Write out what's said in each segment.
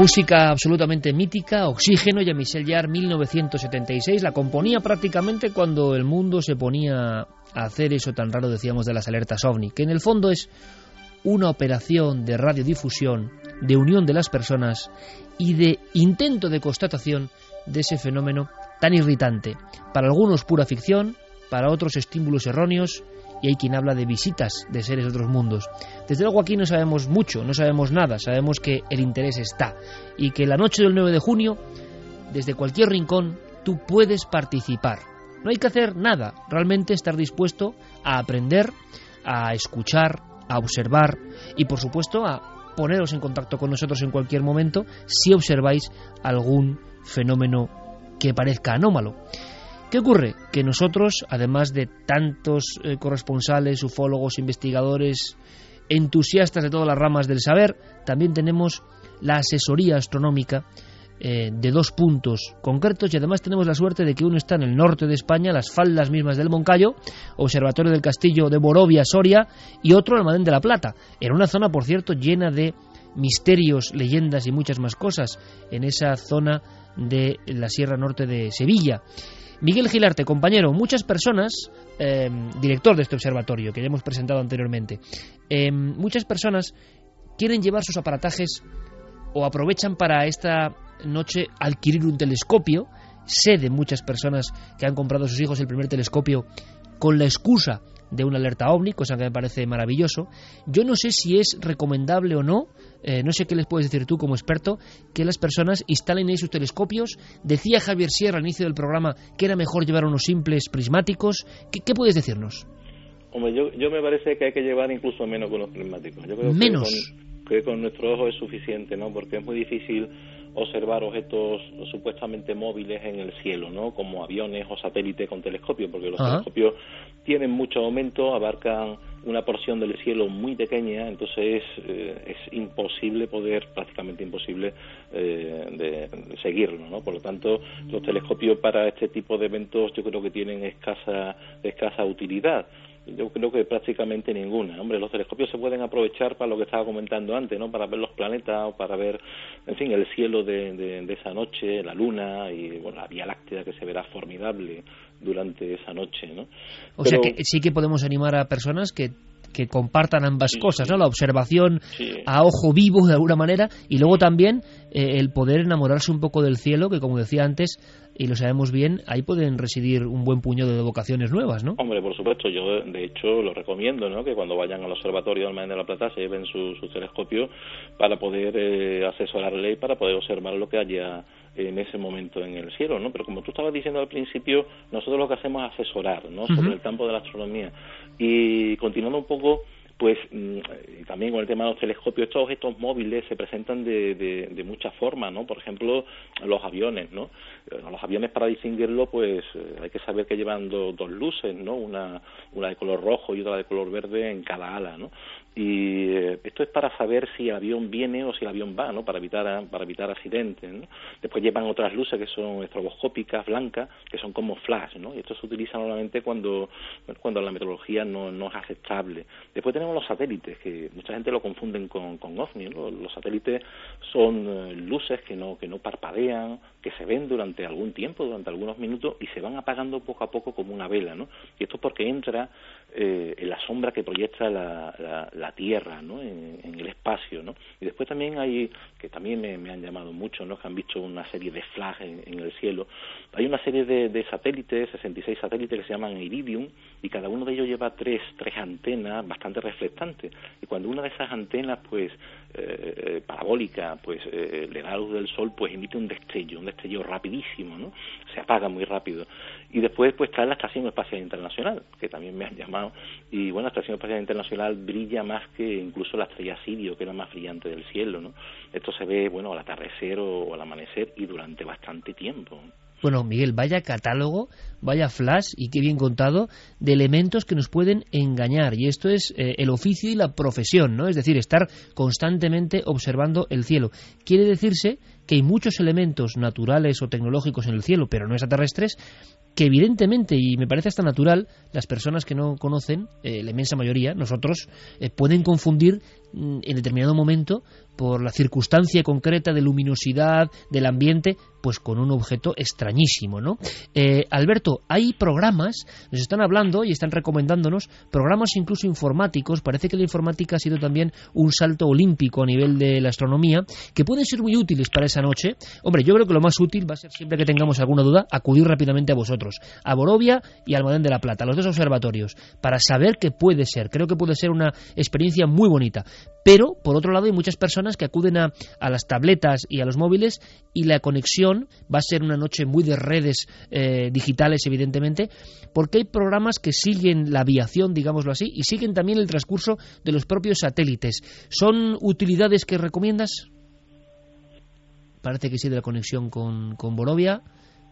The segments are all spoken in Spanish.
Música absolutamente mítica, Oxígeno, y Michel Jarre, 1976. La componía prácticamente cuando el mundo se ponía a hacer eso tan raro, decíamos, de las alertas OVNI, que en el fondo es una operación de radiodifusión, de unión de las personas y de intento de constatación de ese fenómeno tan irritante. Para algunos pura ficción, para otros estímulos erróneos, y hay quien habla de visitas de seres de otros mundos. Desde luego aquí no sabemos mucho, no sabemos nada, sabemos que el interés está y que la noche del 9 de junio, desde cualquier rincón, tú puedes participar. No hay que hacer nada, realmente estar dispuesto a aprender, a escuchar, a observar y por supuesto a poneros en contacto con nosotros en cualquier momento si observáis algún fenómeno que parezca anómalo. ¿Qué ocurre? Que nosotros, además de tantos eh, corresponsales, ufólogos, investigadores, entusiastas de todas las ramas del saber, también tenemos la asesoría astronómica eh, de dos puntos concretos y además tenemos la suerte de que uno está en el norte de España, las faldas mismas del Moncayo, Observatorio del Castillo de Borovia, Soria, y otro en Almadén de la Plata, en una zona, por cierto, llena de misterios, leyendas y muchas más cosas, en esa zona de la Sierra Norte de Sevilla. Miguel Gilarte, compañero, muchas personas, em, director de este observatorio que ya hemos presentado anteriormente, em, muchas personas quieren llevar sus aparatajes o aprovechan para esta noche adquirir un telescopio. Sé de muchas personas que han comprado a sus hijos el primer telescopio con la excusa de una alerta ovni, cosa que me parece maravilloso. Yo no sé si es recomendable o no, eh, no sé qué les puedes decir tú como experto, que las personas instalen ahí sus telescopios. Decía Javier Sierra al inicio del programa que era mejor llevar unos simples prismáticos. ¿Qué, puedes decirnos? Hombre, yo, yo me parece que hay que llevar incluso menos con los prismáticos. Yo creo menos. Que con, nuestro ojo es suficiente, ¿no? Porque es muy difícil observar objetos supuestamente móviles en el cielo, ¿no? Como aviones o satélites con telescopio, porque los telescopios tienen mucho aumento, abarcan una porción del cielo muy pequeña, entonces eh, es imposible poder, prácticamente imposible, eh, de, seguirlo, ¿no? Por lo tanto, los telescopios para este tipo de eventos yo creo que tienen escasa, escasa utilidad yo creo que prácticamente ninguna. Hombre, los telescopios se pueden aprovechar para lo que estaba comentando antes, ¿no? Para ver los planetas o para ver, en fin, el cielo de, de, esa noche, la luna y bueno, la Vía Láctea que se verá formidable durante esa noche, ¿no? O sea que sí que podemos animar a personas que que compartan ambas cosas, ¿no? La observación a ojo vivo de alguna manera y luego también eh, el poder enamorarse un poco del cielo, que como decía antes, y lo sabemos bien, ahí pueden residir un buen puñado de vocaciones nuevas, ¿no? Hombre, por supuesto, yo de hecho lo recomiendo, ¿no? Que cuando vayan al observatorio del Mar de la Plata se lleven su, telescopio para poder eh, asesorarle y para poder observar lo que haya en ese momento en el cielo, ¿no? Pero como tú estabas diciendo al principio, nosotros lo que hacemos es asesorar, ¿no? Sobre el campo de la astronomía. Y continuando un poco pues mm, también con el tema de los telescopios, estos objetos móviles se presentan de, de, muchas formas, ¿no? Por ejemplo, los aviones, ¿no? Los aviones para distinguirlo, pues eh, hay que saber que llevan dos luces, ¿no? Una, una de color rojo y otra de color verde en cada ala, ¿no? Y eh, esto es para saber si el avión viene o si el avión va, ¿no? Para evitar para evitar accidentes, ¿no? Después llevan otras luces que son estroboscópicas, blancas, que son como flash, ¿no? Y esto se utiliza normalmente cuando cuando la meteorología no, no es aceptable. Después tenemos los satélites, que mucha gente lo confunden con, con OVNI, Los satélites son eh, luces que no que no parpadean, que se ven durante algún tiempo, durante algunos minutos y se van apagando poco a poco como una vela, ¿no? Y esto es porque entra eh, en la sombra que proyecta la, la, Tierra ¿no? En, el espacio. ¿no? Y después también hay, que también me, han llamado mucho, ¿no? que han visto una serie de flags en, el cielo, hay una serie de, de, satélites, 66 satélites que se llaman Iridium, y cada uno de ellos lleva tres, tres antenas bastante reflectantes. Y cuando una de esas antenas, pues, eh, eh parabólica, pues, eh, le da luz del sol, pues emite un destello, un destello rapidísimo, ¿no? Se apaga muy rápido. Y después, pues, está la Estación Espacial Internacional, que también me han llamado. Y bueno, la Estación Espacial Internacional brilla más que incluso la estrella Sirio, que es la más brillante del cielo, ¿no? Esto se ve, bueno, al atardecer o al amanecer y durante bastante tiempo. Bueno, Miguel, vaya catálogo, vaya flash y qué bien contado de elementos que nos pueden engañar. Y esto es eh, el oficio y la profesión, ¿no? Es decir, estar constantemente observando el cielo. Quiere decirse que hay muchos elementos naturales o tecnológicos en el cielo, pero no extraterrestres, que evidentemente, y me parece hasta natural, las personas que no conocen, eh, la inmensa mayoría, nosotros, eh, pueden confundir en determinado momento por la circunstancia concreta de luminosidad del ambiente, pues con un objeto extrañísimo, ¿no? Eh, Alberto, hay programas, nos están hablando y están recomendándonos programas incluso informáticos, parece que la informática ha sido también un salto olímpico a nivel de la astronomía, que pueden ser muy útiles para esa noche. Hombre, yo creo que lo más útil va a ser siempre que tengamos alguna duda, acudir rápidamente a vosotros, a Borovia y al Almadén de la Plata, los dos observatorios, para saber qué puede ser. Creo que puede ser una experiencia muy bonita. Pero, por otro lado, hay muchas personas que acuden a, las tabletas y a los móviles y la conexión va a ser una noche muy de redes eh, digitales, evidentemente, porque hay programas que siguen la aviación, digámoslo así, y siguen también el transcurso de los propios satélites. ¿Son utilidades que recomiendas? Parece que sí de la conexión con, con Borovia.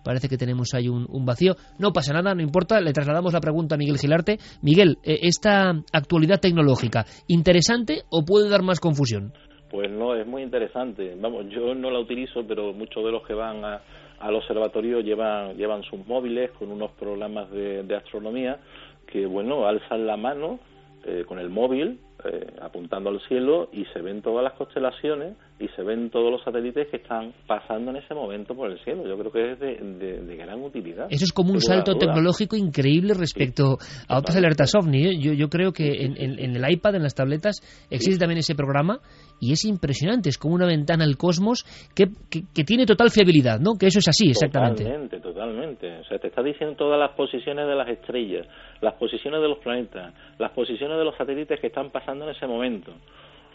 Parece que tenemos ahí un, vacío. No pasa nada, no importa. Le trasladamos la pregunta a Miguel Gilarte. Miguel, eh, ¿esta actualidad tecnológica, interesante o puede dar más confusión? Pues no, es muy interesante. Vamos, yo no la utilizo, pero muchos de los que van al observatorio llevan, llevan sus móviles con unos programas de, astronomía que, bueno, alzan la mano eh, con el móvil eh, apuntando al cielo y se ven todas las constelaciones y se ven todos los satélites que están pasando en ese momento por el cielo. Yo creo que es de, gran utilidad. Eso es como un salto tecnológico increíble respecto a otras alertas OVNI. ¿eh? Yo, yo creo que en, el iPad, en las tabletas, existe también ese programa y es impresionante. Es como una ventana al cosmos que, que, tiene total fiabilidad, ¿no? Que eso es así, exactamente. Totalmente, totalmente. O sea, te está diciendo todas las posiciones de las estrellas, las posiciones de los planetas, las posiciones de los satélites que están pasando en ese momento.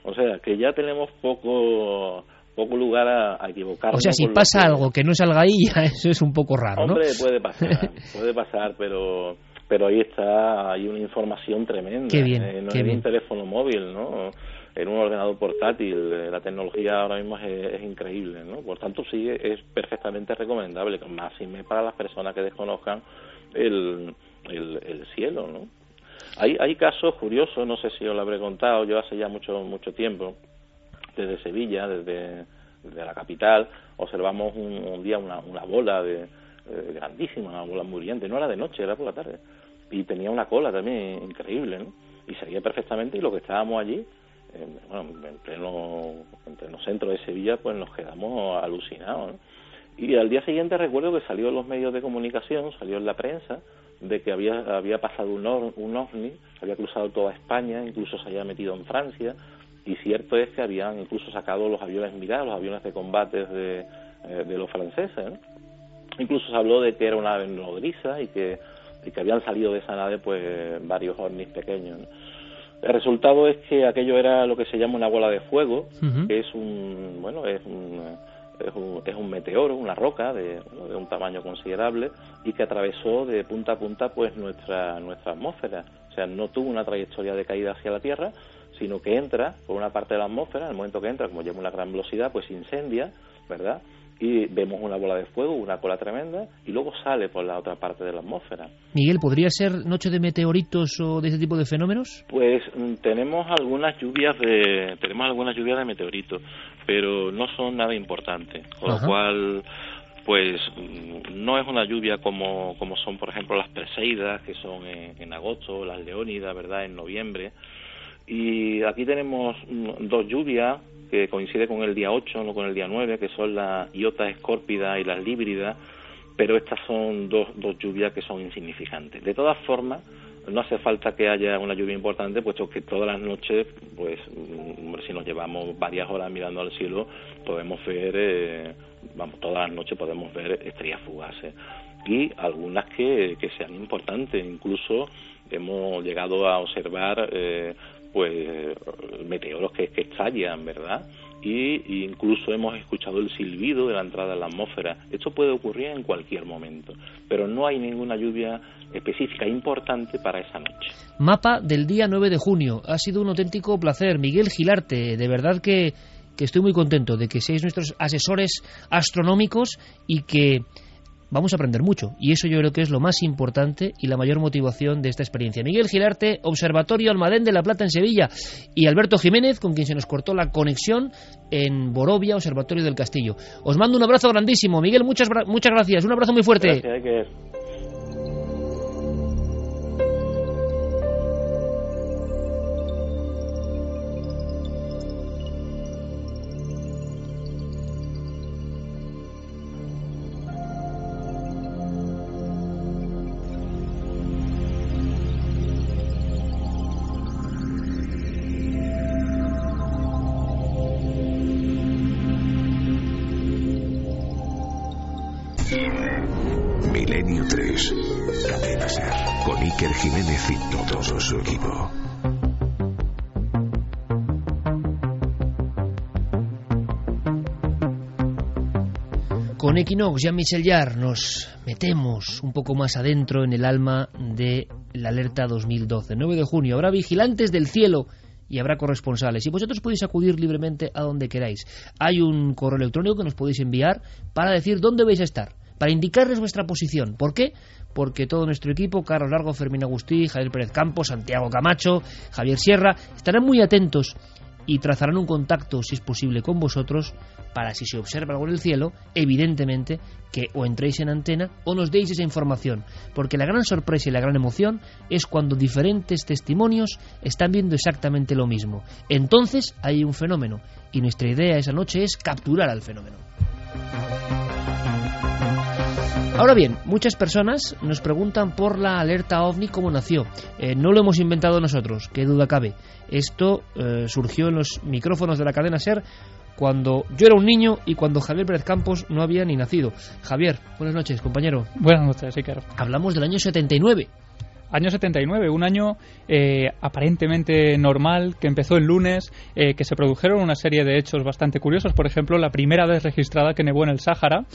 O sea, que ya tenemos poco poco lugar a, equivocarnos. O sea, si pasa algo que no salga ahí, eso es un poco raro, Hombre, puede pasar, puede pasar, pero pero ahí está, hay una información tremenda. Qué bien, eh, no en un teléfono móvil, ¿no? En un ordenador portátil, eh, la tecnología ahora mismo es, increíble, ¿no? Por tanto, sí, es perfectamente recomendable, más y para las personas que desconozcan el, el, el cielo, ¿no? Hay, hay casos curiosos, no sé si os lo habré contado, yo hace ya mucho, mucho tiempo, desde Sevilla, desde, la capital, observamos un, día una, bola de, eh, grandísima, una bola muriente, no era de noche, era por la tarde, y tenía una cola también increíble, ¿no? Y se perfectamente y lo que estábamos allí, bueno, en pleno, en pleno centro de Sevilla, pues nos quedamos alucinados, Y al día siguiente recuerdo que salió en los medios de comunicación, salió en la prensa, de que había, había pasado un, un ovni, había cruzado toda España, incluso se había metido en Francia, y cierto es que habían incluso sacado los aviones mirados, los aviones de combate de, eh, de los franceses. Incluso se habló de que era una ave nodriza y que, y que habían salido de esa nave pues varios ovnis pequeños. El resultado es que aquello era lo que se llama una bola de fuego, que es un, bueno, es un es un, es un meteoro, una roca de, un tamaño considerable y que atravesó de punta a punta pues nuestra, nuestra atmósfera. O sea, no tuvo una trayectoria de caída hacia la Tierra, sino que entra por una parte de la atmósfera, en el momento que entra, como lleva una gran velocidad, pues incendia, ¿verdad? Y vemos una bola de fuego, una cola tremenda, y luego sale por la otra parte de la atmósfera. Miguel, ¿podría ser noche de meteoritos o de ese tipo de fenómenos? Pues mm, tenemos algunas lluvias de tenemos algunas lluvias de meteoritos, pero no son nada importantes, con lo cual pues mm, no es una lluvia como, como son, por ejemplo, las Perseidas, que son en, en agosto, las Leónidas, ¿verdad?, en noviembre. Y aquí tenemos mm, dos lluvias que coincide con el día 8, no con el día 9, que son la Iota escórpida y las líbridas, pero estas son dos, dos lluvias que son insignificantes. De todas formas, no hace falta que haya una lluvia importante, puesto que todas las noches, pues, mm, si nos llevamos varias horas mirando al cielo, podemos ver, eh, vamos, todas las noches podemos ver estrellas fugaces y algunas que, que sean importantes. Incluso hemos llegado a observar eh, pues meteoros que, estallan, ¿verdad? Y, incluso hemos escuchado el silbido de la entrada de la atmósfera. Esto puede ocurrir en cualquier momento, pero no hay ninguna lluvia específica importante para esa noche. Mapa del día 9 de junio. Ha sido un auténtico placer. Miguel Gilarte, de verdad que, que estoy muy contento de que seáis nuestros asesores astronómicos y que vamos a aprender mucho. Y eso yo creo que es lo más importante y la mayor motivación de esta experiencia. Miguel Gilarte, Observatorio Almadén de la Plata en Sevilla. Y Alberto Jiménez, con quien se nos cortó la conexión en Borovia, Observatorio del Castillo. Os mando un abrazo grandísimo. Miguel, muchas, muchas gracias. Un abrazo muy fuerte. Milenio Jean-Michel Jarre, nos metemos un poco más adentro en el alma de la alerta 2012. 9 de junio habrá vigilantes del cielo y habrá corresponsales. Y vosotros podéis acudir libremente a donde queráis. Hay un correo electrónico que nos podéis enviar para decir dónde vais a estar, para indicarles vuestra posición. ¿Por qué? Porque todo nuestro equipo, Carlos Largo, Fermín Agustí, Javier Pérez Campos, Santiago Camacho, Javier Sierra, estarán muy atentos y trazarán un contacto, si es posible, con vosotros para, si se observa algo en el cielo, evidentemente que o entréis en antena o nos deis esa información. Porque la gran sorpresa y la gran emoción es cuando diferentes testimonios están viendo exactamente lo mismo. Entonces hay un fenómeno y nuestra idea esa noche es capturar al fenómeno. Ahora bien, muchas personas nos preguntan por la alerta ovni cómo nació. Eh, no lo hemos inventado nosotros, qué duda cabe. Esto eh, surgió en los micrófonos de la cadena SER cuando yo era un niño y cuando Javier Pérez Campos no había ni nacido. Javier, buenas noches, compañero. Buenas noches, Iker. Hablamos del año 79. Año 79, un año eh, aparentemente normal, que empezó el lunes, eh, que se produjeron una serie de hechos bastante curiosos. Por ejemplo, la primera vez registrada que nevó en el Sáhara.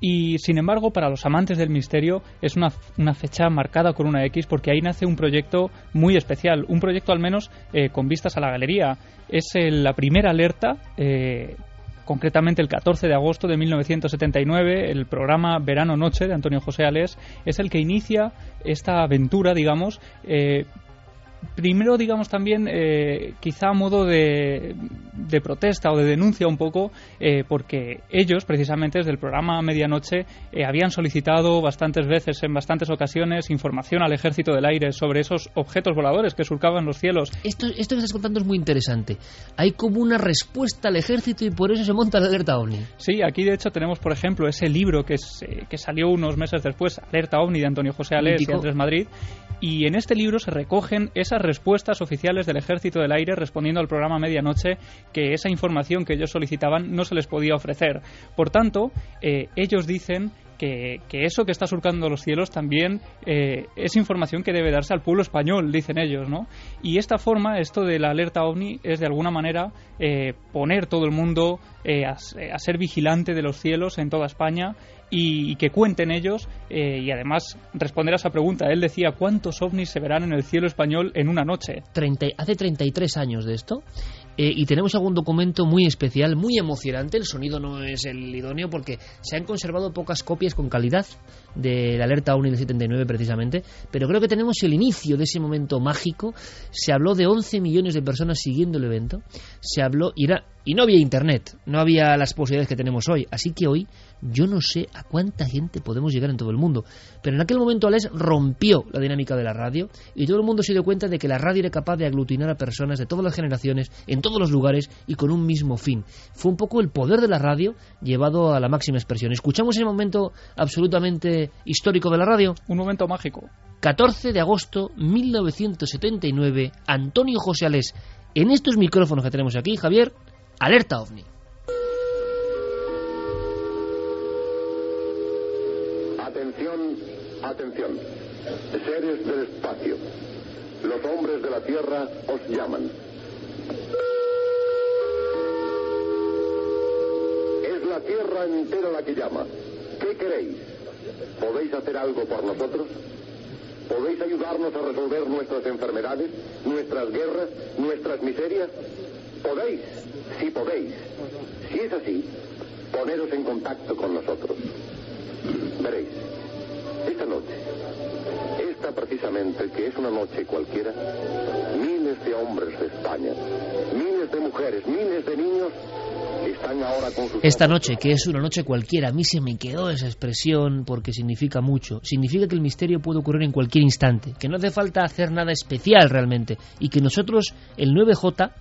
Y sin embargo, para los amantes del misterio es una, una, fecha marcada con una X porque ahí nace un proyecto muy especial, un proyecto al menos eh, con vistas a la galería. Es la primera alerta eh, concretamente el 14 de agosto de 1979, el programa Verano Noche de Antonio José Alés es el que inicia esta aventura, digamos, eh, primero, digamos también, eh, quizá a modo de, de, protesta o de denuncia un poco, eh, porque ellos, precisamente desde el programa Medianoche, eh, habían solicitado bastantes veces, en bastantes ocasiones, información al Ejército del Aire sobre esos objetos voladores que surcaban los cielos. Esto, esto que estás contando es muy interesante. Hay como una respuesta al Ejército y por eso se monta la alerta OVNI. Sí, aquí de hecho tenemos, por ejemplo, ese libro que, es, que salió unos meses después, Alerta OVNI de Antonio José Alés y Andrés Madrid, y en este libro se recogen esas respuestas oficiales del Ejército del Aire respondiendo al programa Medianoche que esa información que ellos solicitaban no se les podía ofrecer. Por tanto, eh, ellos dicen que, eso que está surcando los cielos también eh, es información que debe darse al pueblo español, dicen ellos, ¿no? Y esta forma, esto de la alerta ovni, es de alguna manera eh, poner todo el mundo eh, a, ser vigilante de los cielos en toda España y, y que cuenten ellos eh, y además responder a esa pregunta. Él decía, ¿cuántos ovnis se verán en el cielo español en una noche? 30, hace 33 años de esto eh, y tenemos algún documento muy especial, muy emocionante. El sonido no es el idóneo porque se han conservado pocas copias con calidad de la alerta OVNI del 79 precisamente, pero creo que tenemos el inicio de ese momento mágico. Se habló de 11 millones de personas siguiendo el evento. Se habló y, y no había internet, no había las posibilidades que tenemos hoy. Así que hoy yo no sé a cuánta gente podemos llegar en todo el mundo. Pero en aquel momento Alex rompió la dinámica de la radio y todo el mundo se dio cuenta de que la radio era capaz de aglutinar a personas de todas las generaciones, en todos los lugares y con un mismo fin. Fue un poco el poder de la radio llevado a la máxima expresión. Escuchamos ese momento absolutamente histórico de la radio. Un momento mágico. 14 de agosto 1979, Antonio José Alés. En estos micrófonos que tenemos aquí, Javier, alerta ovni. Atención. Seres del espacio. Los hombres de la Tierra os llaman. Es la Tierra entera la que llama. ¿Qué queréis? ¿Podéis hacer algo por nosotros? ¿Podéis ayudarnos a resolver nuestras enfermedades, nuestras guerras, nuestras miserias? ¿Podéis? Sí podéis. Si es así, poneros en contacto con nosotros. Veréis, esta noche, esta precisamente, que es una noche cualquiera, miles de hombres de España, miles de mujeres, miles de niños están ahora con sus... Esta noche, que es una noche cualquiera, a mí se me quedó esa expresión porque significa mucho. Significa que el misterio puede ocurrir en cualquier instante, que no hace falta hacer nada especial realmente y que nosotros, el 9J,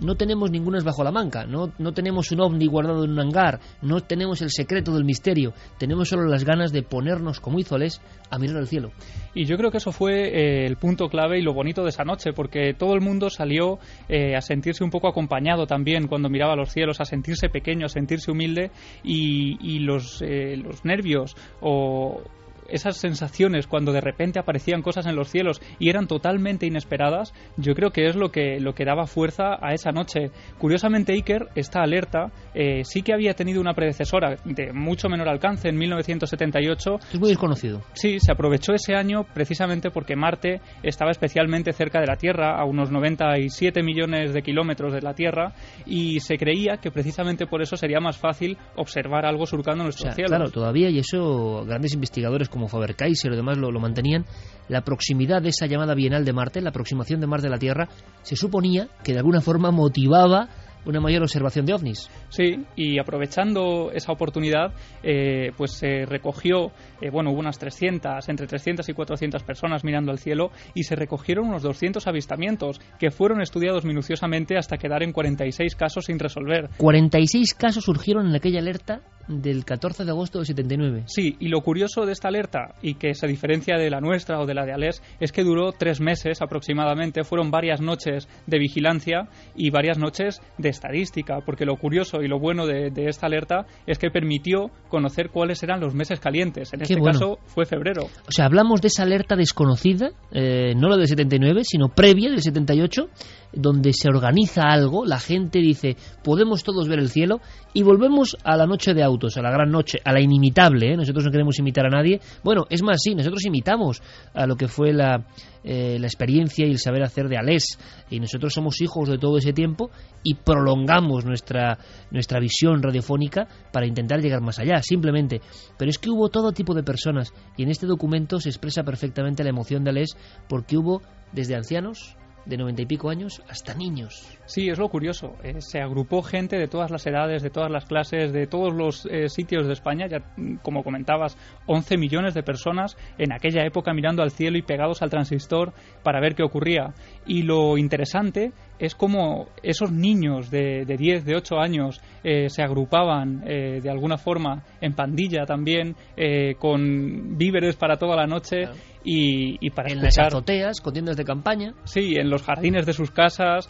no tenemos ningunas bajo la manga, no, no tenemos un ovni guardado en un hangar, no tenemos el secreto del misterio, tenemos solo las ganas de ponernos como hizo Les a mirar al cielo. Y yo creo que eso fue eh, el punto clave y lo bonito de esa noche, porque todo el mundo salió eh, a sentirse un poco acompañado también cuando miraba los cielos, a sentirse pequeño, a sentirse humilde y, los, eh, los nervios o esas sensaciones cuando de repente aparecían cosas en los cielos y eran totalmente inesperadas, yo creo que es lo que, lo que daba fuerza a esa noche. Curiosamente, Iker, esta alerta, eh, sí que había tenido una predecesora de mucho menor alcance en 1978. Es muy desconocido. Sí, se aprovechó ese año precisamente porque Marte estaba especialmente cerca de la Tierra, a unos 97 millones de kilómetros de la Tierra, y se creía que precisamente por eso sería más fácil observar algo surcando nuestro cielo. Claro, todavía, y eso grandes investigadores como Faber-Kaiser y demás lo, lo mantenían, la proximidad de esa llamada Bienal de Marte, la aproximación de Marte a la Tierra, se suponía que de alguna forma motivaba una mayor observación de ovnis. Sí, y aprovechando esa oportunidad, eh, pues se recogió, eh, bueno, hubo unas 300, entre 300 y 400 personas mirando al cielo y se recogieron unos 200 avistamientos que fueron estudiados minuciosamente hasta quedar en 46 casos sin resolver. 46 casos surgieron en aquella alerta del 14 de agosto del 79. Sí, y lo curioso de esta alerta, y que se diferencia de la nuestra o de la de Alés, es que duró tres meses aproximadamente, fueron varias noches de vigilancia y varias noches de estadística, porque lo curioso y lo bueno de, esta alerta es que permitió conocer cuáles eran los meses calientes. En este caso fue febrero. O sea, hablamos de esa alerta desconocida, eh, no la del 79, sino previa del 78, donde se organiza algo, la gente dice, podemos todos ver el cielo, y volvemos a la noche de autos, a la gran noche, a la inimitable, ¿eh? nosotros no queremos imitar a nadie, bueno, es más, sí, nosotros imitamos a lo que fue la, eh, la experiencia y el saber hacer de Alés, y nosotros somos hijos de todo ese tiempo y prolongamos nuestra, nuestra visión radiofónica para intentar llegar más allá, simplemente, pero es que hubo todo tipo de personas, y en este documento se expresa perfectamente la emoción de Alés, porque hubo desde ancianos, de noventa y pico años hasta niños. Sí, es lo curioso. Eh, se agrupó gente de todas las edades, de todas las clases, de todos los eh, sitios de España. Ya, mm, como comentabas, 11 millones de personas en aquella época mirando al cielo y pegados al transistor para ver qué ocurría. Y lo interesante es como esos niños de, de 10, de 8 años eh, se agrupaban eh, de alguna forma en pandilla también, eh, con víveres para toda la noche. Y, y, para en escuchar. las azoteas, con tiendas de campaña. Sí, en los jardines de sus casas.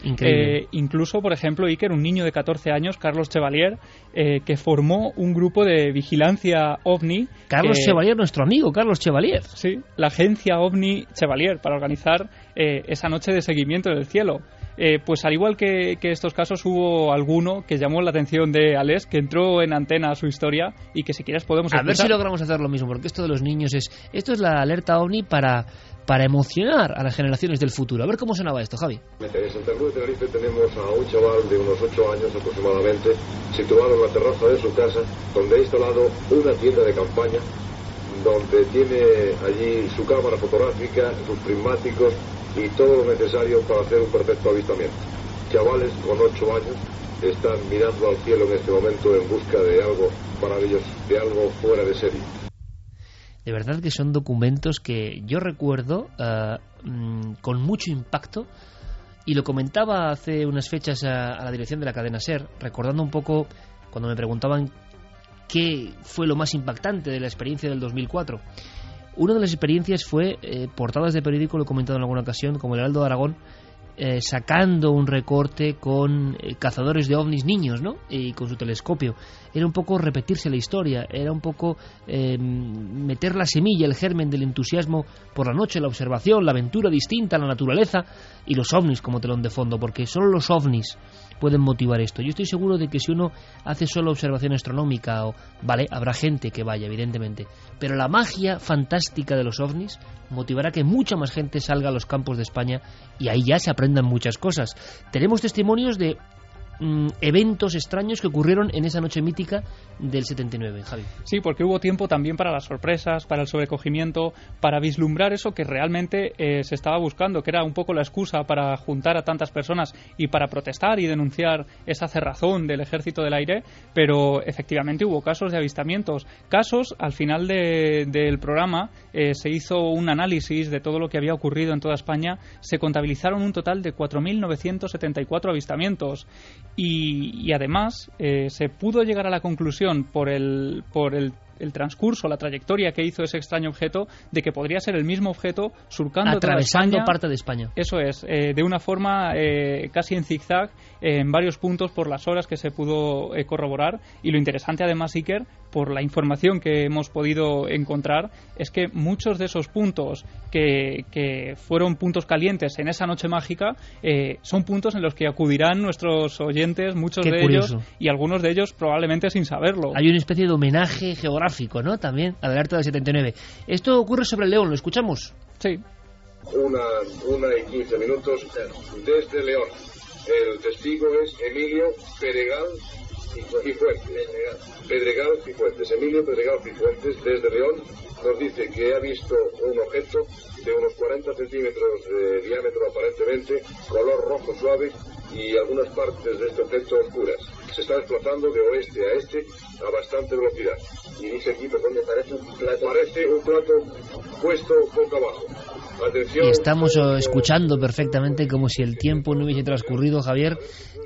incluso, por ejemplo, Iker, un niño de 14 años, Carlos Chevalier, que formó un grupo de vigilancia ovni. Carlos Chevalier, nuestro amigo, Carlos Chevalier. Sí, la agencia ovni Chevalier, para organizar esa noche de seguimiento del cielo. Eh, pues al igual que, estos casos hubo alguno que llamó la atención de Alex, que entró en antena a su historia y que si quieres podemos A ver si logramos hacer lo mismo, porque esto de los niños es... Esto es la alerta OVNI para, para emocionar a las generaciones del futuro. A ver cómo sonaba esto, Javi. En Santa Cruz de Tenerife tenemos a un chaval de unos 8 años aproximadamente, situado en la terraza de su casa, donde ha instalado una tienda de campaña donde tiene allí su cámara fotográfica, sus prismáticos y todo lo necesario para hacer un perfecto avistamiento. Chavales con 8 años están mirando al cielo en este momento en busca de algo maravilloso, de algo fuera de serie. De verdad que son documentos que yo recuerdo uh, con mucho impacto y lo comentaba hace unas fechas a la dirección de la cadena SER, recordando un poco cuando me preguntaban qué fue lo más impactante de la experiencia del 2004. Una de las experiencias fue eh, portadas de periódico, lo he comentado en alguna ocasión, como el Heraldo de Aragón, eh, sacando un recorte con eh, cazadores de ovnis niños, ¿no? Y con su telescopio. Era un poco repetirse la historia, era un poco meter la semilla, el germen del entusiasmo por la noche, la observación, la aventura distinta, la naturaleza y los ovnis como telón de fondo, porque solo los ovnis pueden motivar esto. Yo estoy seguro de que si uno hace solo observación astronómica, o, vale, habrá gente que vaya, evidentemente, pero la magia fantástica de los ovnis motivará que mucha más gente salga a los campos de España y ahí ya se aprendan muchas cosas. Tenemos testimonios de Mm, eventos extraños que ocurrieron en esa noche mítica del 79, Javi. Sí, porque hubo tiempo también para las sorpresas, para el sobrecogimiento, para vislumbrar eso que realmente eh, se estaba buscando, que era un poco la excusa para juntar a tantas personas y para protestar y denunciar esa cerrazón del ejército del aire, pero efectivamente hubo casos de avistamientos. Casos, al final del programa, eh, se hizo un análisis de todo lo que había ocurrido en toda España, se contabilizaron un total de 4.974 avistamientos y, además eh, se pudo llegar a la conclusión por el, por el el transcurso, la trayectoria que hizo ese extraño objeto, de que podría ser el mismo objeto surcando atravesando parte de España. Eso es, eh, de una forma eh, casi en zigzag, en varios puntos por las horas que se pudo corroborar. Y lo interesante además, Iker, por la información que hemos podido encontrar, es que muchos de esos puntos que, que fueron puntos calientes en esa noche mágica eh, son puntos en los que acudirán nuestros oyentes, muchos Qué de curioso. ellos, y algunos de ellos probablemente sin saberlo. Hay una especie de homenaje geográfico, ¿no? También al alerta del 79. Esto ocurre sobre el León, ¿lo escuchamos? Sí. Una, una y quince minutos desde León. El testigo es Emilio Peregal y Cifuentes. Pedregal Cifuentes. Emilio Pedregal Cifuentes desde León nos dice que ha visto un objeto de unos 40 centímetros de diámetro aparentemente, color rojo suave y algunas partes de este objeto oscuras. Se está desplazando de oeste a este a bastante velocidad. Y dice aquí, perdón, me parece un plato. Parece un plato puesto boca abajo. Atención. Y estamos eh, escuchando perfectamente como si el tiempo no hubiese transcurrido, Javier,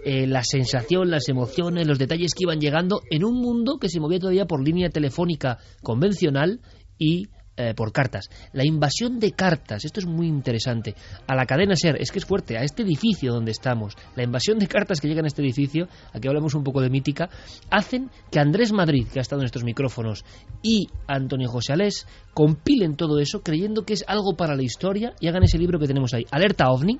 eh, la sensación, las emociones, los detalles que iban llegando en un mundo que se movía todavía por línea telefónica convencional y eh, por cartas. La invasión de cartas, esto es muy interesante, a la cadena SER, es que es fuerte, a este edificio donde estamos, la invasión de cartas que llegan a este edificio, aquí hablamos un poco de mítica, hacen que Andrés Madrid, que ha estado en estos micrófonos, y Antonio José Alés compilen todo eso creyendo que es algo para la historia y hagan ese libro que tenemos ahí, Alerta OVNI,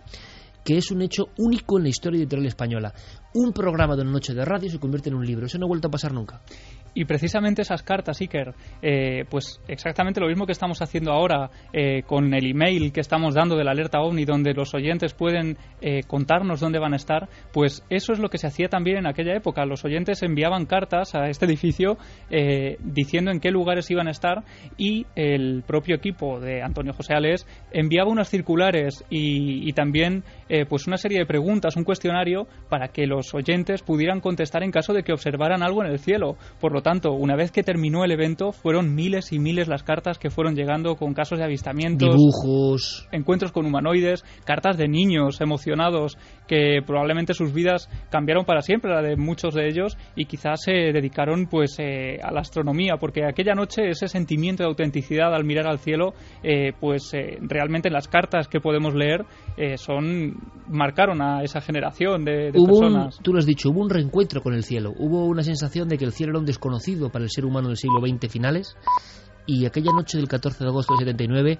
que es un hecho único en la historia editorial española. Un programa de una noche de radio se convierte en un libro. Eso no ha vuelto a pasar nunca. Y precisamente esas cartas, Iker, eh, pues exactamente lo mismo que estamos haciendo ahora eh, con el email que estamos dando de la alerta OVNI, donde los oyentes pueden eh, contarnos dónde van a estar, pues eso es lo que se hacía también en aquella época. Los oyentes enviaban cartas a este edificio eh, diciendo en qué lugares iban a estar y el propio equipo de Antonio José Alés enviaba unas circulares y, también eh, pues una serie de preguntas, un cuestionario para que los oyentes pudieran contestar en caso de que observaran algo en el cielo. Por lo una vez que terminó el evento, fueron miles y miles las cartas que fueron llegando con casos de avistamientos, Dibujos. encuentros con humanoides, cartas de niños emocionados que probablemente sus vidas cambiaron para siempre, la de muchos de ellos, y quizás se dedicaron pues eh, a la astronomía, porque aquella noche ese sentimiento de autenticidad al mirar al cielo, eh, pues eh, realmente las cartas que podemos leer eh, son marcaron a esa generación de, de Hubo un, personas. tú lo has dicho, hubo un reencuentro con el cielo. Hubo una sensación de que el cielo era un desconocido para el ser humano del siglo XX finales. Y aquella noche del 14 de agosto del 79,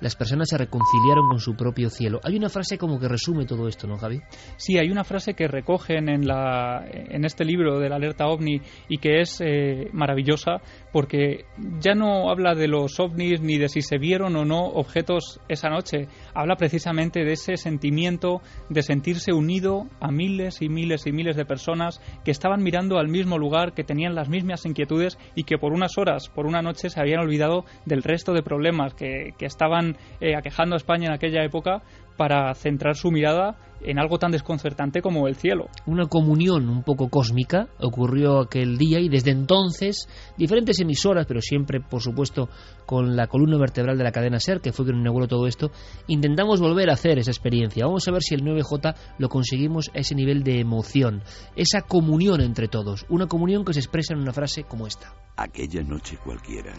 las personas se reconciliaron con su propio cielo. Hay una frase como que resume todo esto, ¿no, Javi? Sí, hay una frase que recogen en, la, en este libro de la alerta ovni y que es eh, maravillosa porque ya no habla de los ovnis ni de si se vieron o no objetos esa noche, habla precisamente de ese sentimiento de sentirse unido a miles y miles y miles de personas que estaban mirando al mismo lugar, que tenían las mismas inquietudes y que por unas horas, por una noche, se habían olvidado del resto de problemas que, que estaban eh, aquejando a España en aquella época para centrar su mirada en algo tan desconcertante como el cielo. Una comunión un poco cósmica ocurrió aquel día y desde entonces diferentes emisoras, pero siempre, por supuesto, con la columna vertebral de la cadena SER, que fue quien inauguró todo esto, intentamos volver a hacer esa experiencia. Vamos a ver si el 9J lo conseguimos a ese nivel de emoción, esa comunión entre todos, una comunión que se expresa en una frase como esta. Aquella noche cualquiera,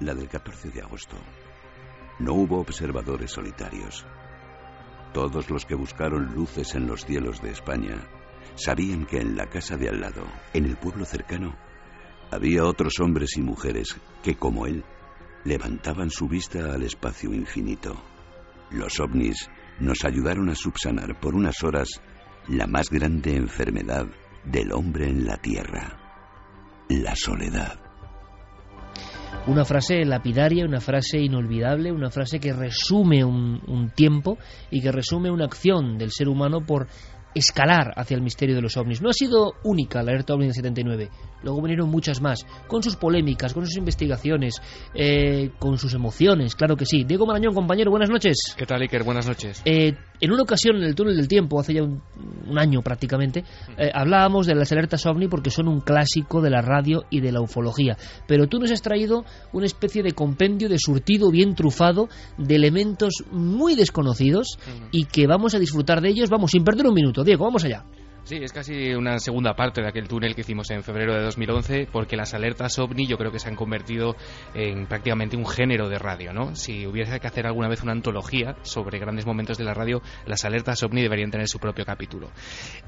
la del 14 de agosto, no hubo observadores solitarios. Todos los que buscaron luces en los cielos de España sabían que en la casa de al lado, en el pueblo cercano, había otros hombres y mujeres que, como él, levantaban su vista al espacio infinito. Los ovnis nos ayudaron a subsanar por unas horas la más grande enfermedad del hombre en la Tierra, la soledad. Una frase lapidaria, una frase inolvidable, una frase que resume un, un tiempo y que resume una acción del ser humano por escalar hacia el misterio de los ovnis. No ha sido única la alerta ovni del 79. Luego vinieron muchas más, con sus polémicas, con sus investigaciones, eh, con sus emociones, claro que sí. Diego Marañón, compañero, buenas noches. ¿Qué tal, Iker? Buenas noches. Eh, en una ocasión, en el túnel del tiempo, hace ya un, un año prácticamente, eh, hablábamos de las alertas ovni porque son un clásico de la radio y de la ufología. Pero tú nos has traído una especie de compendio de surtido bien trufado de elementos muy desconocidos y que vamos a disfrutar de ellos, vamos, sin perder un minuto. Diego, vamos allá. Sí, es casi una segunda parte de aquel túnel que hicimos en febrero de 2011, porque las alertas OVNI yo creo que se han convertido en prácticamente un género de radio, ¿no? Si hubiese que hacer alguna vez una antología sobre grandes momentos de la radio, las alertas OVNI deberían tener su propio capítulo.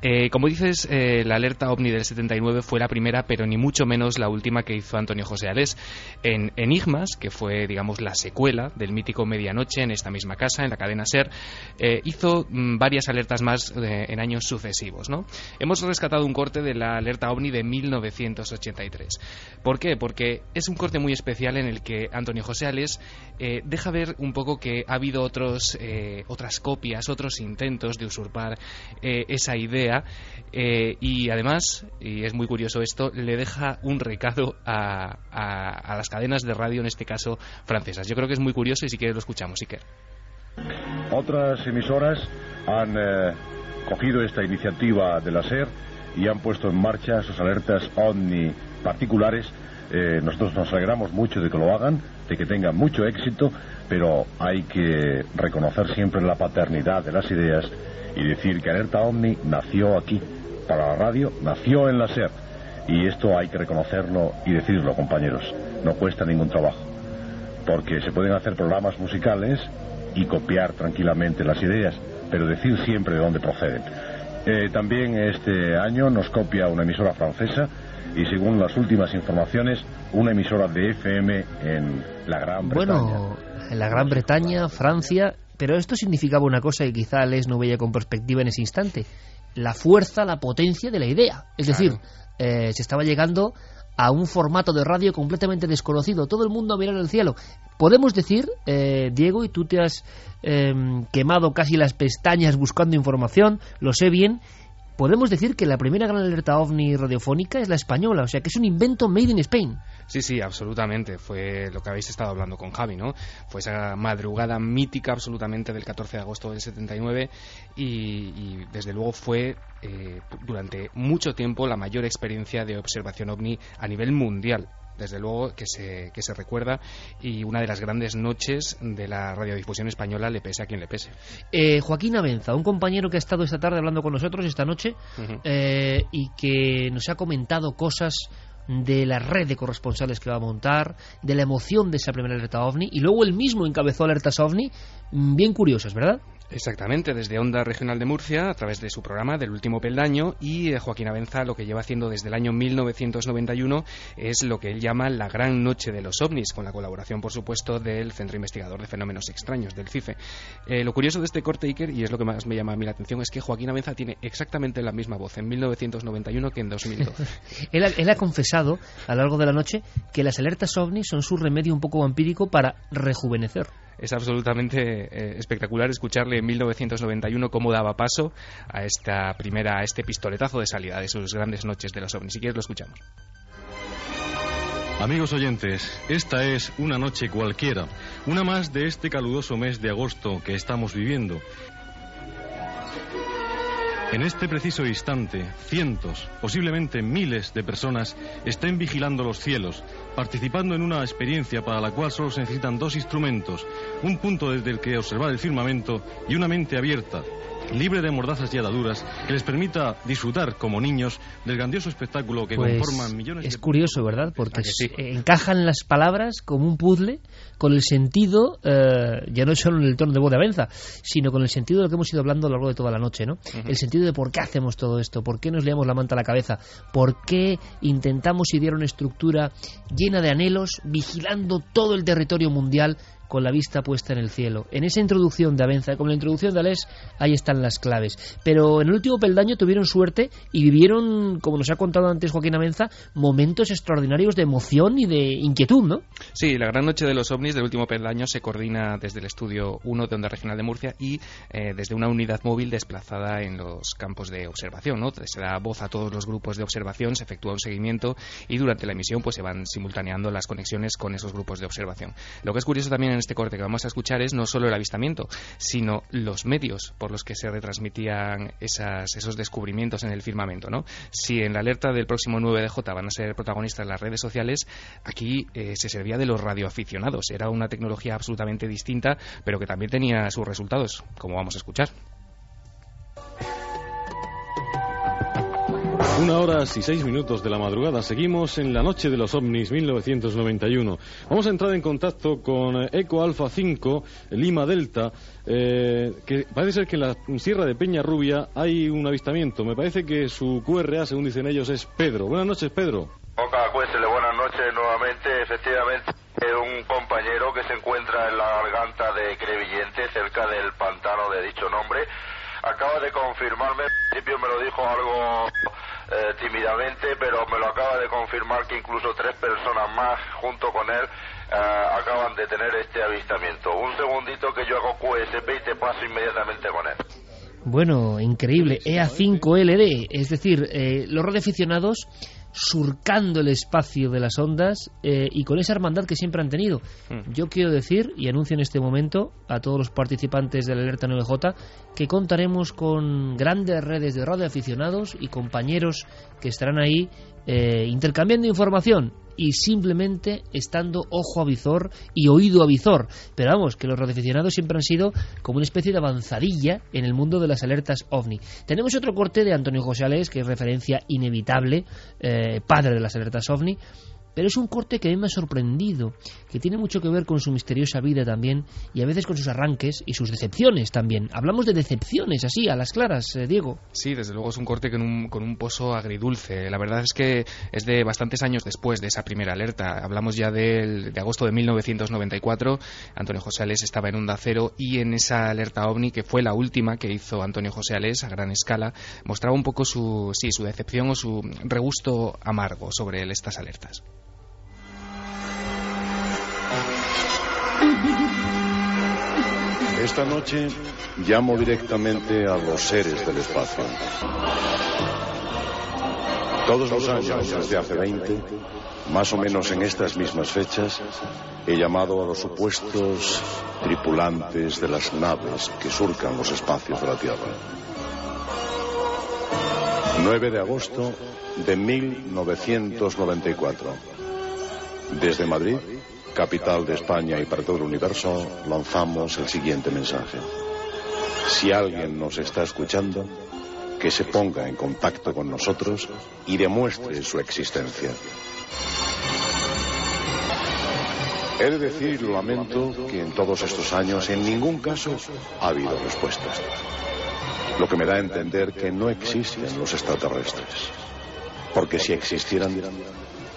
Eh, como dices, eh, la alerta OVNI del 79 fue la primera, pero ni mucho menos la última que hizo Antonio José Alés. En Enigmas, que fue, digamos, la secuela del mítico Medianoche en esta misma casa, en la cadena SER, eh, hizo mm, varias alertas más en años sucesivos, ¿no? Hemos rescatado un corte de la alerta OVNI de 1983. ¿Por qué? Porque es un corte muy especial en el que Antonio José Ales eh, deja ver un poco que ha habido otros, eh, otras copias, otros intentos de usurpar eh, esa idea y además, y es muy curioso esto, le deja un recado a, a, las cadenas de radio, en este caso francesas. Yo creo que es muy curioso y si quieres lo escuchamos, Iker. Otras emisoras han cogido esta iniciativa de la SER y han puesto en marcha sus alertas OVNI particulares. Eh, nosotros nos alegramos mucho de que lo hagan, de que tengan mucho éxito, pero hay que reconocer siempre la paternidad de las ideas y decir que Alerta OVNI nació aquí, para la radio, nació en la SER. Y esto hay que reconocerlo y decirlo, compañeros. No cuesta ningún trabajo. Porque se pueden hacer programas musicales y copiar tranquilamente las ideas, pero decir siempre de dónde proceden. Eh, también este año nos copia una emisora francesa y según las últimas informaciones, una emisora de FM en la Gran Bretaña. Bueno, en la Gran Bretaña, Francia, pero esto significaba una cosa que quizá Les no veía con perspectiva en ese instante, la fuerza, la potencia de la idea. Es decir, eh, se estaba llegando a un formato de radio completamente desconocido. Todo el mundo a mirar el cielo. Podemos decir, eh, Diego, y tú te has em, quemado casi las pestañas buscando información, lo sé bien, podemos decir que la primera gran alerta ovni radiofónica es la española, o sea que es un invento made in Spain. Sí, sí, absolutamente. Fue lo que habéis estado hablando con Javi, ¿no? Fue esa madrugada mítica absolutamente del 14 de agosto del 79 y, y desde luego fue eh, durante mucho tiempo la mayor experiencia de observación ovni a nivel mundial desde luego que se, que se recuerda y una de las grandes noches de la radiodifusión española le pese a quien le pese. Eh, Joaquín Abenza, un compañero que ha estado esta tarde hablando con nosotros esta noche eh, y que nos ha comentado cosas de la red de corresponsales que va a montar, de la emoción de esa primera alerta OVNI y luego él mismo encabezó alertas OVNI mm, bien curiosas, ¿verdad? Exactamente, desde Onda Regional de Murcia, a través de su programa del último peldaño, y eh, Joaquín Avenza lo que lleva haciendo desde el año 1991 es lo que él llama la Gran Noche de los OVNIs, con la colaboración, por supuesto, del Centro Investigador de Fenómenos Extraños, del CIFE. Eh, lo curioso de este corte, Iker, y es lo que más me llama a mí la atención, es que Joaquín Avenza tiene exactamente la misma voz en 1991 que en 2012. él, ha, él ha confesado a lo largo de la noche que las alertas OVNIs son su remedio un poco vampírico para rejuvenecer es absolutamente eh, espectacular escucharle en 1991 cómo daba paso a esta primera, a este pistoletazo de salida de sus grandes noches de los ovnis. Si quieres lo escuchamos. Amigos oyentes, esta es una noche cualquiera, una más de este caluroso mes de agosto que estamos viviendo. En este preciso instante, cientos, posiblemente miles de personas estén vigilando los cielos, participando en una experiencia para la cual solo se necesitan dos instrumentos, un punto desde el que observar el firmamento y una mente abierta, libre de mordazas y ataduras, que les permita disfrutar como niños del grandioso espectáculo que pues conforman millones es curioso, ¿verdad? Porque encajan las palabras como un puzzle con el sentido, eh, ya no solo en el tono de voz de Avenza, sino con el sentido de lo que hemos ido hablando a lo largo de toda la noche, ¿no? El sentido de por qué hacemos todo esto, por qué nos leamos la manta a la cabeza, por qué intentamos idear una estructura llena de anhelos, vigilando todo el territorio mundial con la vista puesta en el cielo. En esa introducción de Avenza, como la introducción de Alés, ahí están las claves. Pero en el último peldaño tuvieron suerte y vivieron, como nos ha contado antes Joaquín Avenza, momentos extraordinarios de emoción y de inquietud, ¿no? Sí, la gran noche de los ovnis del último peldaño se coordina desde el estudio 1 de Onda Regional de Murcia y eh, desde una unidad móvil desplazada en los campos de observación. Se da voz a todos los grupos de observación, se efectúa un seguimiento y durante la emisión pues se van simultaneando las conexiones con esos grupos de observación. Lo que es curioso también en este corte que vamos a escuchar es no solo el avistamiento, sino los medios por los que se retransmitían esas, esos descubrimientos en el firmamento. ¿no? Si en la alerta del próximo 9 de J van a ser protagonistas las redes sociales, aquí eh, se servía de los radioaficionados. Era una tecnología absolutamente distinta, pero que también tenía sus resultados, como vamos a escuchar. Una hora y seis minutos de la madrugada. Seguimos en la noche de los ovnis 1991. Vamos a entrar en contacto con Eco Alfa 5, Lima Delta, eh, que parece ser que en la Sierra de Peña Rubia hay un avistamiento. Me parece que su QRA, según dicen ellos, es Pedro. Buenas noches, Pedro. Oca, cuéntele, buenas noches nuevamente. Efectivamente, un compañero que se encuentra en la garganta de Crevillente, cerca del pantano de dicho nombre, acaba de confirmarme, al principio me lo dijo algo eh, tímidamente, pero me lo acaba de confirmar que incluso tres personas más junto con él eh, acaban de tener este avistamiento. Un segundito que yo hago QSP y te paso inmediatamente con él. Bueno, increíble. EA5LD, es decir, eh, los radioaficionados surcando el espacio de las ondas eh, y con esa hermandad que siempre han tenido. Hmm. Yo quiero decir y anuncio en este momento a todos los participantes de la Alerta 9J que contaremos con grandes redes de radioaficionados y compañeros que estarán ahí eh, intercambiando información y simplemente estando ojo a visor y oído a visor. Pero vamos, que los radioaficionados siempre han sido como una especie de avanzadilla en el mundo de las alertas ovni. Tenemos otro corte de Antonio José Alés, que es referencia inevitable, eh, padre de las alertas ovni, pero es un corte que a mí me ha sorprendido, que tiene mucho que ver con su misteriosa vida también y a veces con sus arranques y sus decepciones también. Hablamos de decepciones así, a las claras, eh, Diego. Sí, desde luego es un corte con un, con un pozo agridulce. La verdad es que es de bastantes años después de esa primera alerta. Hablamos ya de agosto de 1994. Antonio José Alés estaba en Onda Cero y en esa alerta ovni, que fue la última que hizo Antonio José Alés a gran escala, mostraba un poco su, sí, su decepción o su regusto amargo sobre estas alertas. Esta noche llamo directamente a los seres del espacio. Todos los años, desde hace 20, más o menos en estas mismas fechas, he llamado a los supuestos tripulantes de las naves que surcan los espacios de la Tierra. 9 de agosto de 1994. Desde Madrid, capital de España y para todo el universo, lanzamos el siguiente mensaje. Si alguien nos está escuchando, que se ponga en contacto con nosotros y demuestre su existencia. He de decir, lamento, que en todos estos años en ningún caso ha habido respuestas. Lo que me da a entender que no existen los extraterrestres. Porque si existieran,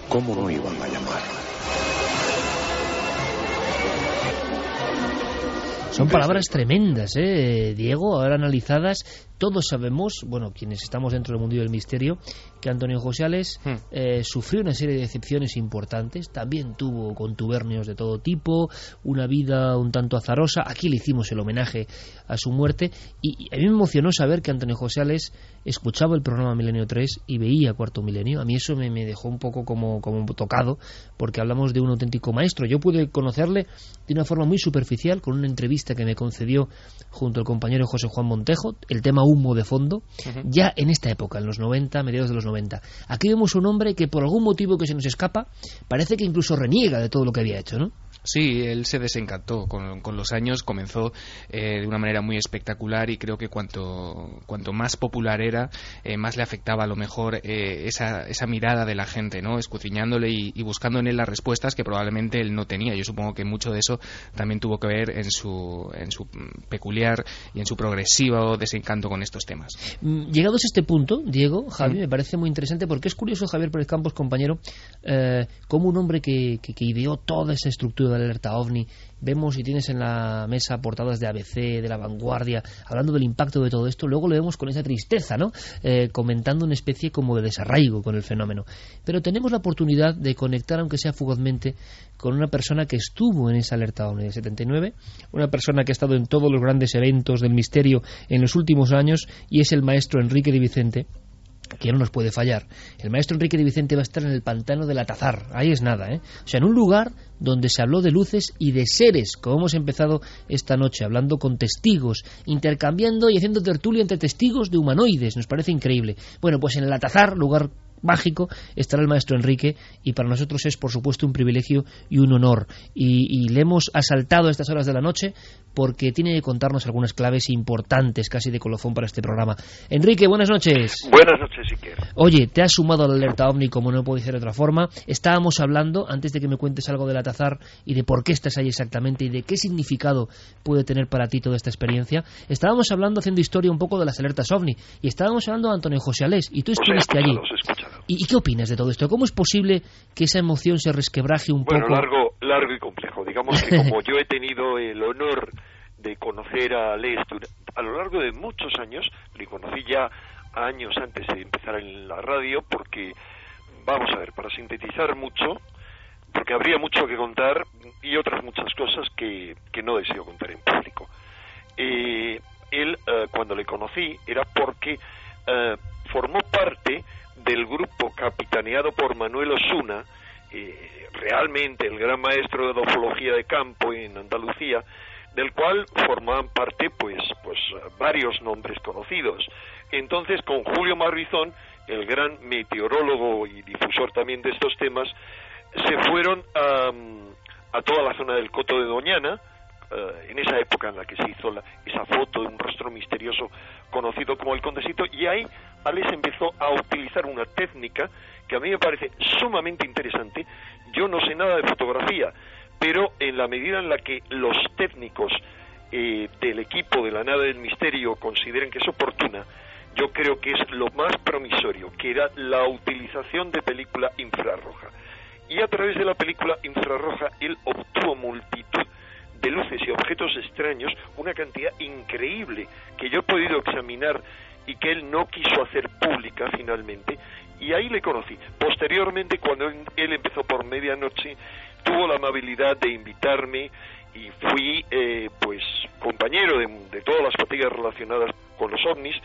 ¿cómo no iban a llamar? Son palabras tremendas, ¿eh, Diego? Ahora analizadas, todos sabemos, bueno, quienes estamos dentro del mundo del misterio, que Antonio José Ales Hmm. eh, sufrió una serie de decepciones importantes, también tuvo contubernios de todo tipo, una vida un tanto azarosa, aquí le hicimos el homenaje a su muerte, y, y a mí me emocionó saber que Antonio José Ales escuchaba el programa Milenio 3 y veía Cuarto Milenio, a mí eso me, me dejó un poco como, como tocado, porque hablamos de un auténtico maestro, yo pude conocerle de una forma muy superficial, con una entrevista que me concedió junto al compañero José Juan Montejo, el tema humo de fondo, ya en esta época, en los 90, mediados de los 90. Aquí vemos un hombre que por algún motivo que se nos escapa, parece que incluso reniega de todo lo que había hecho, ¿no? Sí, él se desencantó con, con los años, comenzó eh, de una manera muy espectacular y creo que cuanto, cuanto más popular era, eh, más le afectaba a lo mejor eh, esa, esa mirada de la gente, ¿no? Escudriñándole y, y buscando en él las respuestas que probablemente él no tenía. Yo supongo que mucho de eso también tuvo que ver en su, en su mm, peculiar y en su progresivo desencanto con estos temas. Mm, Llegados a este punto, Diego, Javi, me parece muy interesante porque es curioso, Javier Pérez Campos, compañero, eh, como un hombre que, que, que ideó toda esa estructura de la alerta OVNI, vemos y tienes en la mesa portadas de ABC, de La Vanguardia, hablando del impacto de todo esto, luego lo vemos con esa tristeza, ¿no? Eh, comentando una especie como de desarraigo con el fenómeno. Pero tenemos la oportunidad de conectar, aunque sea fugazmente, con una persona que estuvo en esa alerta OVNI del 79, una persona que ha estado en todos los grandes eventos del misterio en los últimos años y es el maestro Enrique de Vicente que no nos puede fallar. El maestro Enrique de Vicente va a estar en el pantano del Atazar. Ahí es nada, ¿eh? O sea, en un lugar donde se habló de luces y de seres, como hemos empezado esta noche, hablando con testigos, intercambiando y haciendo tertulia entre testigos de humanoides. Nos parece increíble. Bueno, pues en el Atazar, lugar mágico, estará el maestro Enrique y para nosotros es, por supuesto, un privilegio y un honor. Y, y le hemos asaltado a estas horas de la noche porque tiene que contarnos algunas claves importantes, casi de colofón para este programa. Enrique, buenas noches. Buenas noches, Iker. Oye, te has sumado a la alerta OVNI como no puede ser de otra forma. Estábamos hablando, antes de que me cuentes algo del Atazar y de por qué estás ahí exactamente y de qué significado puede tener para ti toda esta experiencia, estábamos hablando, haciendo historia un poco de las alertas OVNI y estábamos hablando de Antonio José Alés y tú estuviste allí. ¿Y, ¿Y, qué opinas de todo esto? ¿Cómo es posible que esa emoción se resquebraje un bueno, poco? largo, largo y complejo. Digamos que como yo he tenido el honor de conocer a Les a lo largo de muchos años, le conocí ya años antes de empezar en la radio, porque, vamos a ver, para sintetizar mucho, porque habría mucho que contar y otras muchas cosas que, que no deseo contar en público. Eh, él, eh, cuando le conocí, era porque eh, formó parte del grupo capitaneado por Manuel Osuna, eh, realmente el gran maestro de ufología de campo en Andalucía, del cual formaban parte pues pues varios nombres conocidos. Entonces con Julio Marbizón, el gran meteorólogo y difusor también de estos temas, se fueron a, a toda la zona del Coto de Doñana, uh, en esa época en la que se hizo la, esa foto de un rostro misterioso conocido como el Condesito, y ahí Alex empezó a utilizar una técnica que a mí me parece sumamente interesante. Yo no sé nada de fotografía, pero en la medida en la que los técnicos eh, del equipo de la nave del misterio consideren que es oportuna, yo creo que es lo más promisorio, que era la utilización de película infrarroja. Y a través de la película infrarroja él obtuvo multitud de luces y objetos extraños, una cantidad increíble que yo he podido examinar y que él no quiso hacer pública finalmente, y ahí le conocí. Posteriormente, cuando él empezó por medianoche, tuvo la amabilidad de invitarme y fui eh, pues compañero de, de, todas las fatigas relacionadas con los ovnis.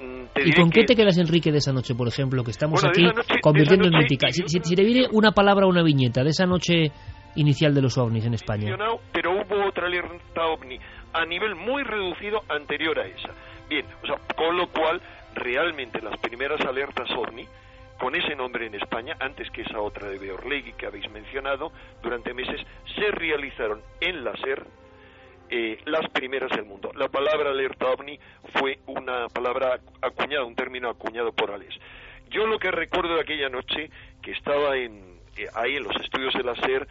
Mm, te ¿Y con qué te quedas, Enrique, de esa noche, por ejemplo, que estamos bueno, aquí noche, convirtiendo noche, en mítica? Si, si, si te viene una palabra o una viñeta de esa noche inicial de los ovnis en España. Pero hubo otra alerta ovni a nivel muy reducido anterior a esa. Bien, o sea, con lo cual realmente las primeras alertas ovni con ese nombre en España, antes que esa otra de Beorlegui que habéis mencionado, durante meses se realizaron en la SER eh, las primeras del mundo. La palabra alerta ovni fue una palabra acuñada, un término acuñado por Alex. Yo lo que recuerdo de aquella noche que estaba en, eh, ahí en los estudios de la SER,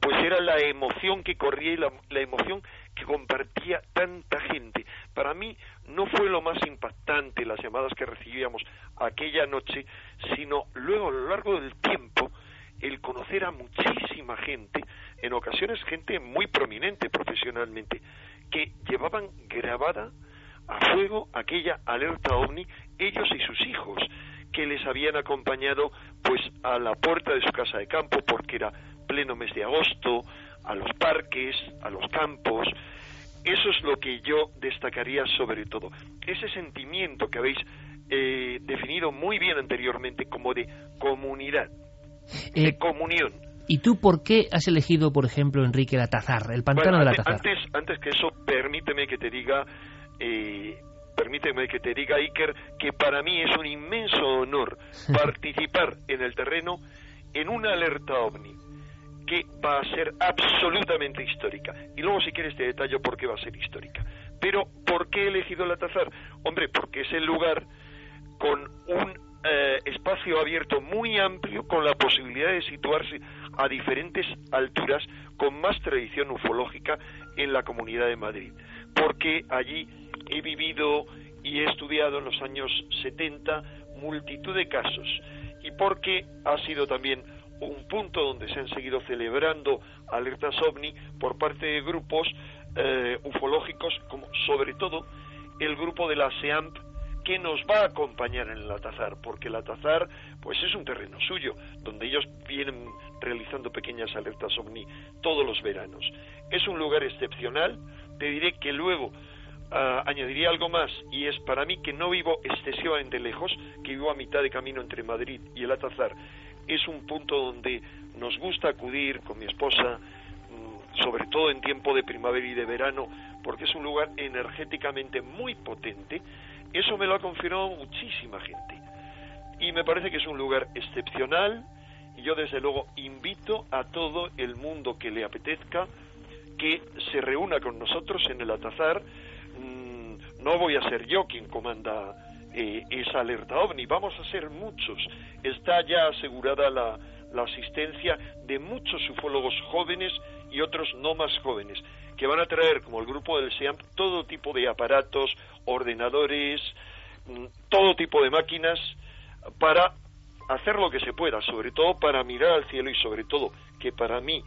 pues era la emoción que corría y la, la emoción que compartía tanta gente. Para mí no fue lo más impactante las llamadas que recibíamos aquella noche, sino luego a lo largo del tiempo el conocer a muchísima gente, en ocasiones gente muy prominente profesionalmente, que llevaban grabada a fuego aquella alerta ovni ellos y sus hijos que les habían acompañado pues a la puerta de su casa de campo porque era pleno mes de agosto, a los parques, a los campos. Eso es lo que yo destacaría sobre todo. Ese sentimiento que habéis eh, definido muy bien anteriormente como de comunidad, eh, de comunión. ¿Y tú por qué has elegido, por ejemplo, Enrique, el Atazar, el pantano bueno, antes, Atazar? Antes, antes que eso, permíteme que te diga, eh, permíteme que te diga, Iker, que para mí es un inmenso honor participar en el terreno en una alerta ovni que va a ser absolutamente histórica. Y luego, si quieres, te detallo por qué va a ser histórica. Pero, ¿por qué he elegido el Atazar? Hombre, porque es el lugar con un eh, espacio abierto muy amplio, con la posibilidad de situarse a diferentes alturas, con más tradición ufológica en la Comunidad de Madrid. Porque allí he vivido y he estudiado en los años 70 multitud de casos. Y porque ha sido también un punto donde se han seguido celebrando alertas ovni por parte de grupos eh, ufológicos, como sobre todo el grupo de la SEAMP, que nos va a acompañar en el Atazar, porque el Atazar pues es un terreno suyo, donde ellos vienen realizando pequeñas alertas ovni todos los veranos. Es un lugar excepcional, te diré que luego uh, añadiría algo más, y es para mí que no vivo excesivamente lejos, que vivo a mitad de camino entre Madrid y el Atazar, es un punto donde nos gusta acudir con mi esposa, sobre todo en tiempo de primavera y de verano, porque es un lugar energéticamente muy potente. Eso me lo ha confirmado muchísima gente. y me parece que es un lugar excepcional y yo desde luego invito a todo el mundo que le apetezca que se reúna con nosotros en el Atazar. Mm, no voy a ser yo quien comanda eh, esa alerta ovni, vamos a ser muchos. Está ya asegurada la, la asistencia de muchos ufólogos jóvenes y otros no más jóvenes, que van a traer, como el grupo del SEAM, todo tipo de aparatos, ordenadores, mm, todo tipo de máquinas para hacer lo que se pueda, sobre todo para mirar al cielo y sobre todo que para mí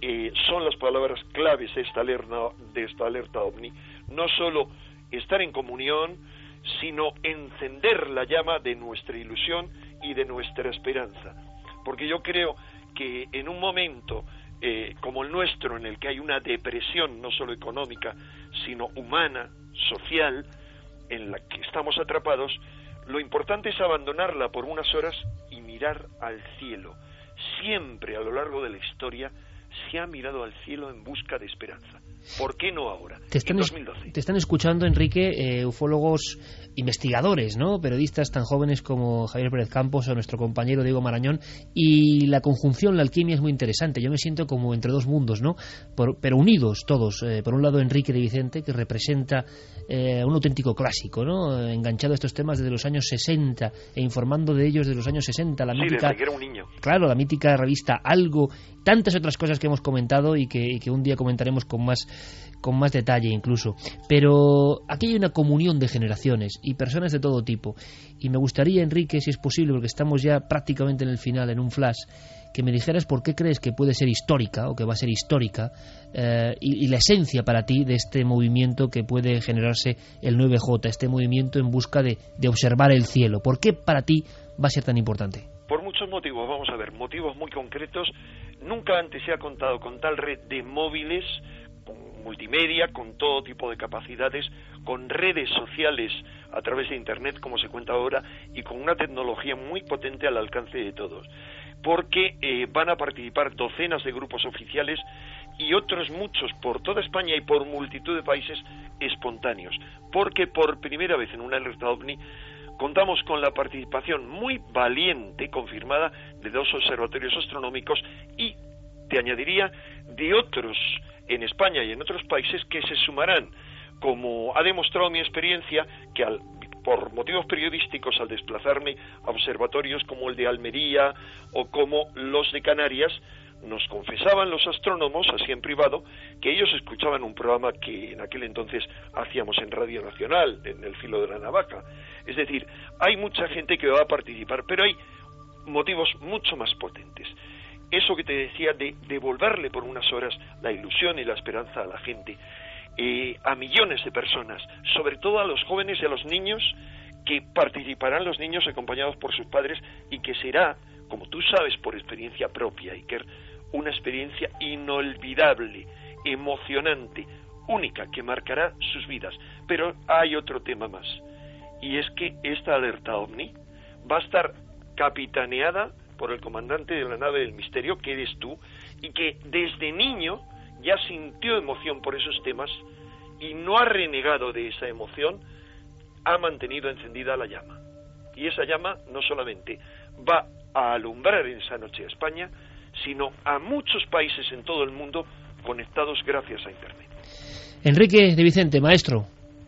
eh, son las palabras claves de esta, alerta, de esta alerta ovni, no solo estar en comunión, sino encender la llama de nuestra ilusión y de nuestra esperanza. Porque yo creo que en un momento eh, como el nuestro, en el que hay una depresión no solo económica, sino humana, social, en la que estamos atrapados, lo importante es abandonarla por unas horas y mirar al cielo. Siempre a lo largo de la historia se ha mirado al cielo en busca de esperanza. ¿Por qué no ahora? Te están, Te están escuchando, Enrique, eh, ufólogos investigadores, ¿no? periodistas tan jóvenes como Javier Pérez Campos o nuestro compañero Diego Marañón, y la conjunción, la alquimia es muy interesante. Yo me siento como entre dos mundos, ¿no? pero unidos todos. Eh, por un lado, Enrique de Vicente, que representa eh, un auténtico clásico, ¿no? enganchado a estos temas desde los años 60 e informando de ellos desde los años 60. La mítica, era un niño. Claro, la mítica revista Algo, tantas otras cosas que hemos comentado y que, y que un día comentaremos con más con más detalle incluso. Pero aquí hay una comunión de generaciones y personas de todo tipo. Y me gustaría, Enrique, si es posible, porque estamos ya prácticamente en el final, en un flash, que me dijeras por qué crees que puede ser histórica o que va a ser histórica eh, y, la esencia para ti de este movimiento que puede generarse el 9J, este movimiento en busca de, de observar el cielo. ¿Por qué para ti va a ser tan importante? Por muchos motivos, vamos a ver, motivos muy concretos. Nunca antes se ha contado con tal red de móviles multimedia, con todo tipo de capacidades, con redes sociales a través de Internet, como se cuenta ahora, y con una tecnología muy potente al alcance de todos. Porque eh, van a participar docenas de grupos oficiales y otros muchos por toda España y por multitud de países espontáneos. Porque por primera vez en una alerta contamos con la participación muy valiente, confirmada, de dos observatorios astronómicos y, te añadiría, de otros en España y en otros países que se sumarán, como ha demostrado mi experiencia, que por motivos periodísticos al desplazarme a observatorios como el de Almería o como los de Canarias, nos confesaban los astrónomos, así en privado, que ellos escuchaban un programa que en aquel entonces hacíamos en Radio Nacional, en el filo de la navaja. Es decir, hay mucha gente que va a participar, pero hay motivos mucho más potentes eso que te decía de devolverle por unas horas la ilusión y la esperanza a la gente, eh, a millones de personas, sobre todo a los jóvenes y a los niños, que participarán los niños acompañados por sus padres y que será, como tú sabes por experiencia propia, Iker, una experiencia inolvidable, emocionante, única, que marcará sus vidas. Pero hay otro tema más, y es que esta alerta ovni va a estar capitaneada por el comandante de la nave del misterio, que eres tú, y que desde niño ya sintió emoción por esos temas y no ha renegado de esa emoción, ha mantenido encendida la llama. Y esa llama no solamente va a alumbrar en esa noche a España, sino a muchos países en todo el mundo conectados gracias a Internet. Enrique de Vicente, maestro,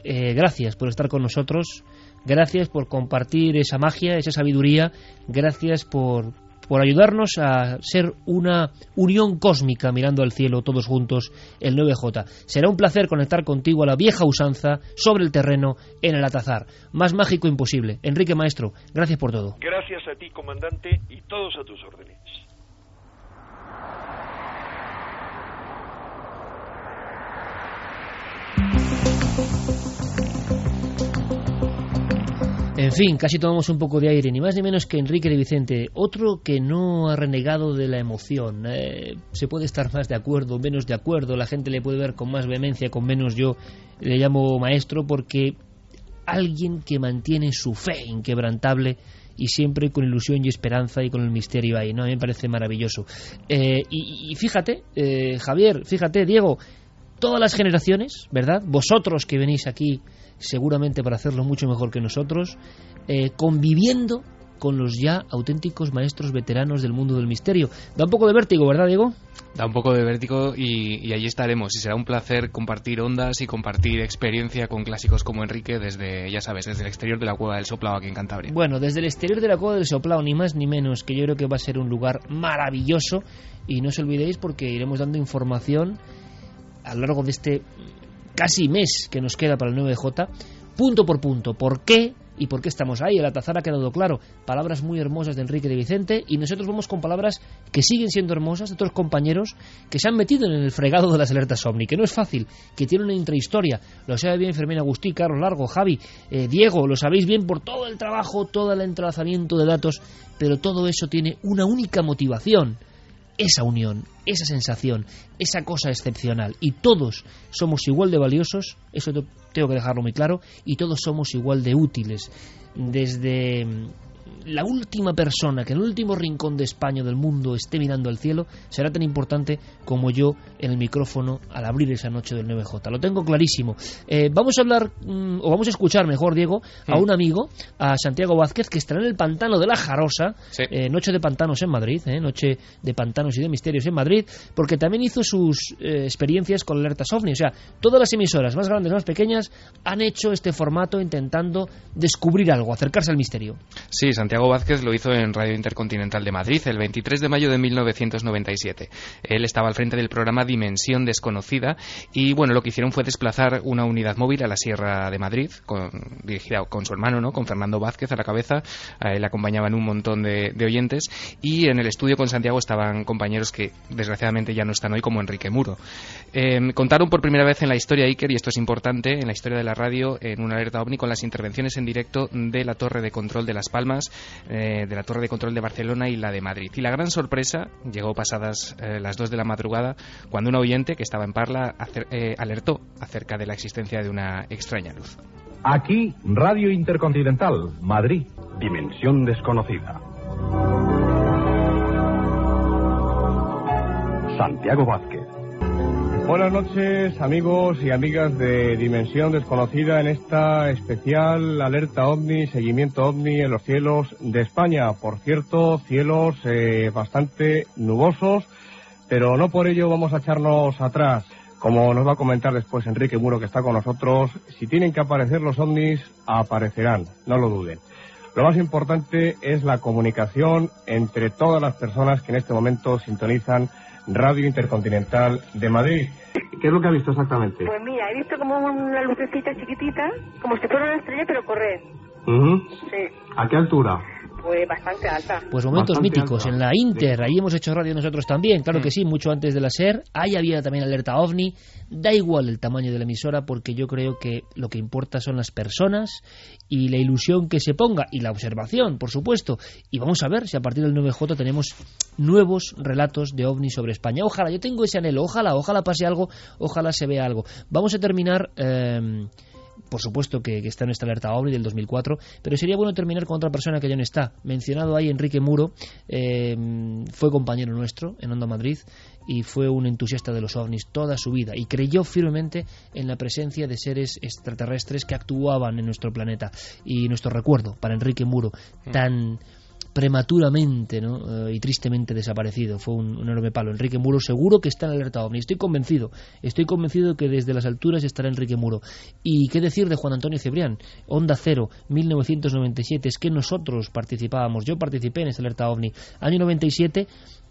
eh, gracias por estar con nosotros. Gracias por compartir esa magia, esa sabiduría. Gracias por, por ayudarnos a ser una unión cósmica mirando al cielo todos juntos el 9J. Será un placer conectar contigo a la vieja usanza sobre el terreno en el Atazar. Más mágico imposible. Enrique Maestro, gracias por todo. Gracias a ti, comandante, y todos a tus órdenes. En fin, casi tomamos un poco de aire, ni más ni menos que Enrique de Vicente, otro que no ha renegado de la emoción. Eh, se puede estar más de acuerdo, menos de acuerdo, la gente le puede ver con más vehemencia, con menos yo le llamo maestro porque alguien que mantiene su fe inquebrantable y siempre con ilusión y esperanza y con el misterio ahí, ¿no? A mí me parece maravilloso. Eh, y, fíjate, eh, Javier, fíjate, Diego, todas las generaciones, ¿verdad? Vosotros que venís aquí seguramente para hacerlo mucho mejor que nosotros, eh, conviviendo con los ya auténticos maestros veteranos del mundo del misterio. Da un poco de vértigo, ¿verdad, Diego? Da un poco de vértigo y, allí estaremos. Y será un placer compartir ondas y compartir experiencia con clásicos como Enrique desde, ya sabes, desde el exterior de la Cueva del Soplao aquí en Cantabria. Bueno, desde el exterior de la Cueva del Soplao, ni más ni menos, que yo creo que va a ser un lugar maravilloso. Y no os olvidéis porque iremos dando información a lo largo de este casi mes que nos queda para el 9J, punto por punto. ¿Por qué? Y por qué estamos ahí. El atazar ha quedado claro. Palabras muy hermosas de Enrique de Vicente y nosotros vamos con palabras que siguen siendo hermosas de otros compañeros que se han metido en el fregado de las alertas OVNI, que no es fácil, que tiene una intrahistoria. Lo sabe bien Fermín Agustí, Carlos Largo, Javi, eh, Diego, lo sabéis bien por todo el trabajo, todo el entrelazamiento de datos, pero todo eso tiene una única motivación esa unión, esa sensación, esa cosa excepcional. Y todos somos igual de valiosos, eso tengo que dejarlo muy claro, y todos somos igual de útiles. Desde la última persona que en el último rincón de España del mundo esté mirando al cielo será tan importante como yo en el micrófono al abrir esa noche del 9J. Lo tengo clarísimo. Eh, vamos a hablar, mm, o vamos a escuchar mejor, Diego, a un amigo, a Santiago Vázquez, que estará en el pantano de la Jarosa, eh, Noche de Pantanos en Madrid, eh, Noche de Pantanos y de Misterios en Madrid, porque también hizo sus experiencias con alertas OVNI. O sea, todas las emisoras, más grandes, más pequeñas, han hecho este formato intentando descubrir algo, acercarse al misterio. Sí, Santiago Vázquez lo hizo en Radio Intercontinental de Madrid el 23 de mayo de 1997. Él estaba al frente del programa Dimensión Desconocida y bueno, lo que hicieron fue desplazar una unidad móvil a la Sierra de Madrid, con, dirigida con su hermano, ¿no? con Fernando Vázquez a la cabeza. A él acompañaban un montón de, oyentes y en el estudio con Santiago estaban compañeros que desgraciadamente ya no están hoy, como Enrique Muro. Em, contaron por primera vez en la historia Iker, y esto es importante, en la historia de la radio, en una alerta ovni con las intervenciones en directo de la torre de control de Las Palmas, eh, de la Torre de Control de Barcelona y la de Madrid. Y la gran sorpresa llegó pasadas eh, las 2 de la madrugada cuando un oyente que estaba en Parla eh, alertó acerca de la existencia de una extraña luz. Aquí, Radio Intercontinental, Madrid, Dimensión Desconocida. Santiago Vázquez. Buenas noches amigos y amigas de Dimensión Desconocida en esta especial alerta ovni, seguimiento ovni en los cielos de España. Por cierto, cielos eh, bastante nubosos, pero no por ello vamos a echarnos atrás. Como nos va a comentar después Enrique Muro que está con nosotros, si tienen que aparecer los ovnis, aparecerán, no lo duden. Lo más importante es la comunicación entre todas las personas que en este momento sintonizan Radio Intercontinental de Madrid. ¿Qué es lo que ha visto exactamente? Pues mira, he visto como una lucecita chiquitita, como si fuera una estrella, pero correr. Sí. ¿A qué altura? Pues bastante alta. Pues momentos míticos. En la Inter, ahí hemos hecho radio nosotros también, claro que mm. sí, mucho antes de la SER. Ahí había también alerta OVNI. Da igual el tamaño de la emisora porque yo creo que lo que importa son las personas y la ilusión que se ponga y la observación, por supuesto. Y vamos a ver si a partir del 9J tenemos nuevos relatos de OVNI sobre España. Ojalá, yo tengo ese anhelo, ojalá, ojalá pase algo, ojalá se vea algo. Vamos a terminar... Eh, por supuesto que, está en esta alerta OVNI del 2004, pero sería bueno terminar con otra persona que ya no está. Mencionado ahí Enrique Muro, eh, fue compañero nuestro en Onda Madrid y fue un entusiasta de los ovnis toda su vida y creyó firmemente en la presencia de seres extraterrestres que actuaban en nuestro planeta. Y nuestro recuerdo para Enrique Muro, mm. tan prematuramente ¿no? Eh, y tristemente desaparecido. Fue un, enorme palo. Enrique Muro seguro que está en alerta OVNI. Estoy convencido. Estoy convencido que desde las alturas estará Enrique Muro. ¿Y qué decir de Juan Antonio Cebrián? Onda Cero, 1997. Es que nosotros participábamos. Yo participé en esta alerta OVNI. Año 97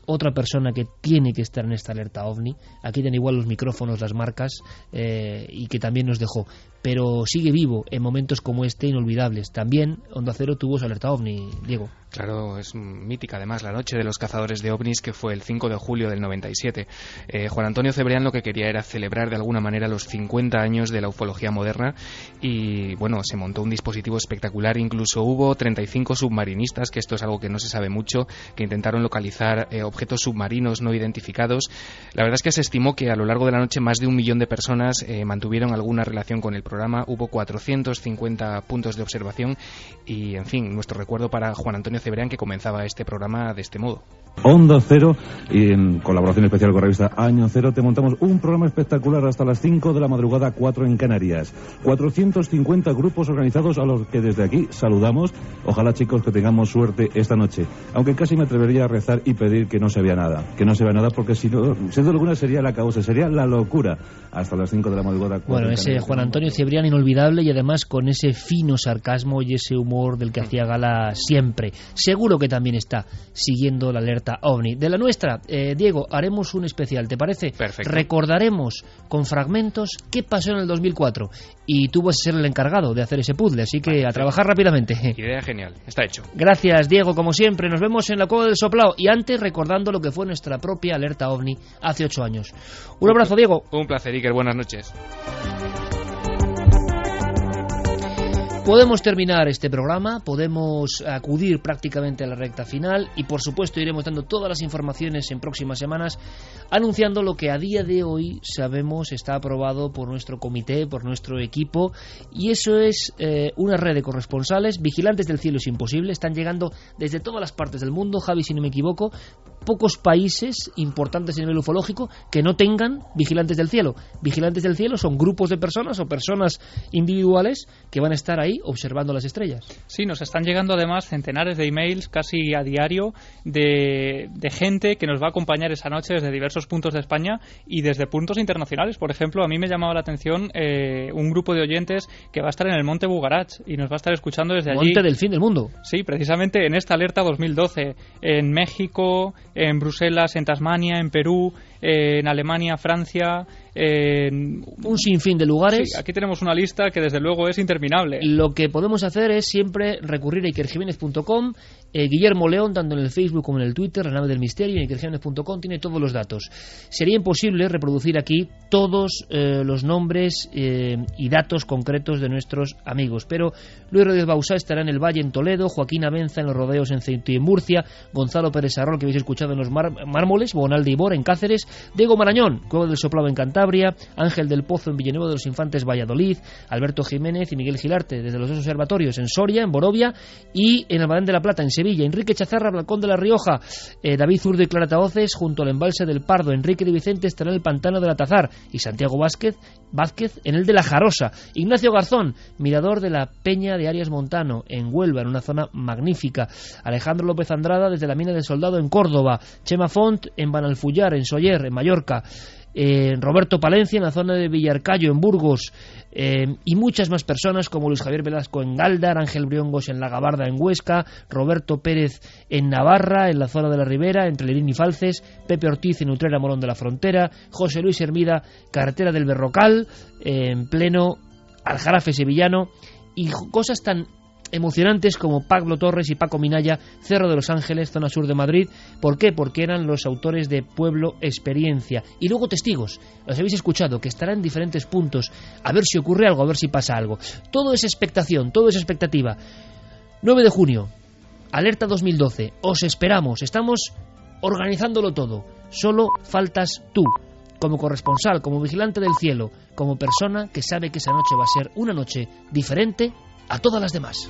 otra persona que tiene que estar en esta alerta ovni. Aquí tienen igual los micrófonos, las marcas, eh, y que también nos dejó. Pero sigue vivo en momentos como este inolvidables. También Onda Cero tuvo su alerta ovni, Diego. Claro, es mítica además la noche de los cazadores de ovnis que fue el 5 de julio del 97. Eh, Juan Antonio Cebrián lo que quería era celebrar de alguna manera los 50 años de la ufología moderna y bueno, se montó un dispositivo espectacular. Incluso hubo 35 submarinistas, que esto es algo que no se sabe mucho, que intentaron localizar eh, objetos submarinos no identificados. La verdad es que se estimó que a lo largo de la noche más de un millón de personas eh, mantuvieron alguna relación con el programa hubo 450 puntos de observación y, en fin, nuestro recuerdo para Juan Antonio Cebrián que comenzaba este programa de este modo. Onda Cero y en colaboración especial con la revista Año Cero te montamos un programa espectacular hasta las 5 de la madrugada, 4 en Canarias. 450 grupos organizados a los que desde aquí saludamos. Ojalá chicos que tengamos suerte esta noche. Aunque casi me atrevería a rezar y pedir que no se vea nada. Que no se vea nada porque si no, siendo alguna sería la causa, sería la locura. Hasta las 5 de la madrugada. 4 Bueno, en ese. Juan Antonio Cebrián inolvidable y además con ese fino sarcasmo y ese humor del que hacía gala siempre. Seguro que también está siguiendo la alerta OVNI. De la nuestra, eh, Diego, haremos un especial, ¿te parece? Perfecto. Recordaremos con fragmentos qué pasó en el 2004 y tú vas a ser el encargado de hacer ese puzzle, así que a trabajar rápidamente. Idea genial, está hecho. Gracias, Diego, como siempre. Nos vemos en la Cueva del Soplao y antes recordando lo que fue nuestra propia alerta OVNI hace ocho años. Un abrazo, Diego. Un placer, Iker. Buenas noches. Podemos terminar este programa, podemos acudir prácticamente a la recta final y por supuesto iremos dando todas las informaciones en próximas semanas anunciando lo que a día de hoy sabemos está aprobado por nuestro comité, por nuestro equipo y eso es eh, una red de corresponsales, vigilantes del cielo es imposible, están llegando desde todas las partes del mundo, Javi si no me equivoco, pocos países importantes a nivel ufológico que no tengan vigilantes del cielo. Vigilantes del cielo son grupos de personas o personas individuales que van a estar ahí observando las estrellas. Sí, nos están llegando además centenares de emails casi a diario de, de gente que nos va a acompañar esa noche desde diversos puntos de España y desde puntos internacionales. Por ejemplo, a mí me llamaba la atención eh, un grupo de oyentes que va a estar en el Monte Bugarach y nos va a estar escuchando desde allí. Monte del fin del mundo. Sí, precisamente en esta alerta 2012, en México, en Bruselas, en Tasmania, en Perú, en Alemania, Francia, en... Un sinfín de lugares. Sí, aquí tenemos una lista que desde luego es interminable. Lo que podemos hacer es siempre recurrir a ikerjiménez.com, eh, Guillermo León, tanto en el Facebook como en el Twitter, la nave del misterio, en ikerjiménez.com, tiene todos los datos. Sería imposible reproducir aquí todos eh, los nombres eh, y datos concretos de nuestros amigos, pero Luis Rodríguez Bausá estará en el Valle en Toledo, Joaquín Abenza en los rodeos en Ceuta y en Murcia, Gonzalo Pérez Arrol, que habéis escuchado en los Mar- Mármoles, Bonalde Ibor en Cáceres, Diego Marañón, Cueva del Soplado en Cantabria, Ángel del Pozo en Villanueva de los Infantes, Valladolid, Alberto Jiménez y Miguel Gilarte desde los dos observatorios en Soria, en Borovia y en Almadén de la Plata, en Sevilla, Enrique Chazarra, Balcón de la Rioja, eh, David Zurdo y Clara Taoces junto al embalse del Pardo, Enrique de Vicente estará en el Pantano de la Tazar y Santiago Vázquez, Vázquez en el de la Jarosa, Ignacio Garzón, mirador de la Peña de Arias Montano en Huelva, en una zona magnífica, Alejandro López Andrada desde la Mina del Soldado en Córdoba, Chema Font en Banalfullar, en Soller, en Mallorca, Roberto Palencia en la zona de Villarcayo, en Burgos, eh, y muchas más personas como Luis Javier Velasco en Galdar, Ángel Briongos en La Gabarda en Huesca, Roberto Pérez en Navarra, en la zona de la Ribera, entre Lerín y Falces, Pepe Ortiz en Utrera, Morón de la Frontera, José Luis Hermida, carretera del Berrocal, eh, en pleno Aljarafe sevillano, y cosas tan emocionantes como Pablo Torres y Paco Minaya, Cerro de los Ángeles, zona sur de Madrid. ¿Por qué? Porque eran los autores de Pueblo Experiencia. Y luego testigos, los habéis escuchado, que estarán en diferentes puntos, a ver si ocurre algo, a ver si pasa algo. Todo es expectación, todo es expectativa. 9 de junio, alerta 2012, os esperamos, estamos organizándolo todo. Solo faltas tú, como corresponsal, como vigilante del cielo, como persona que sabe que esa noche va a ser una noche diferente a todas las demás.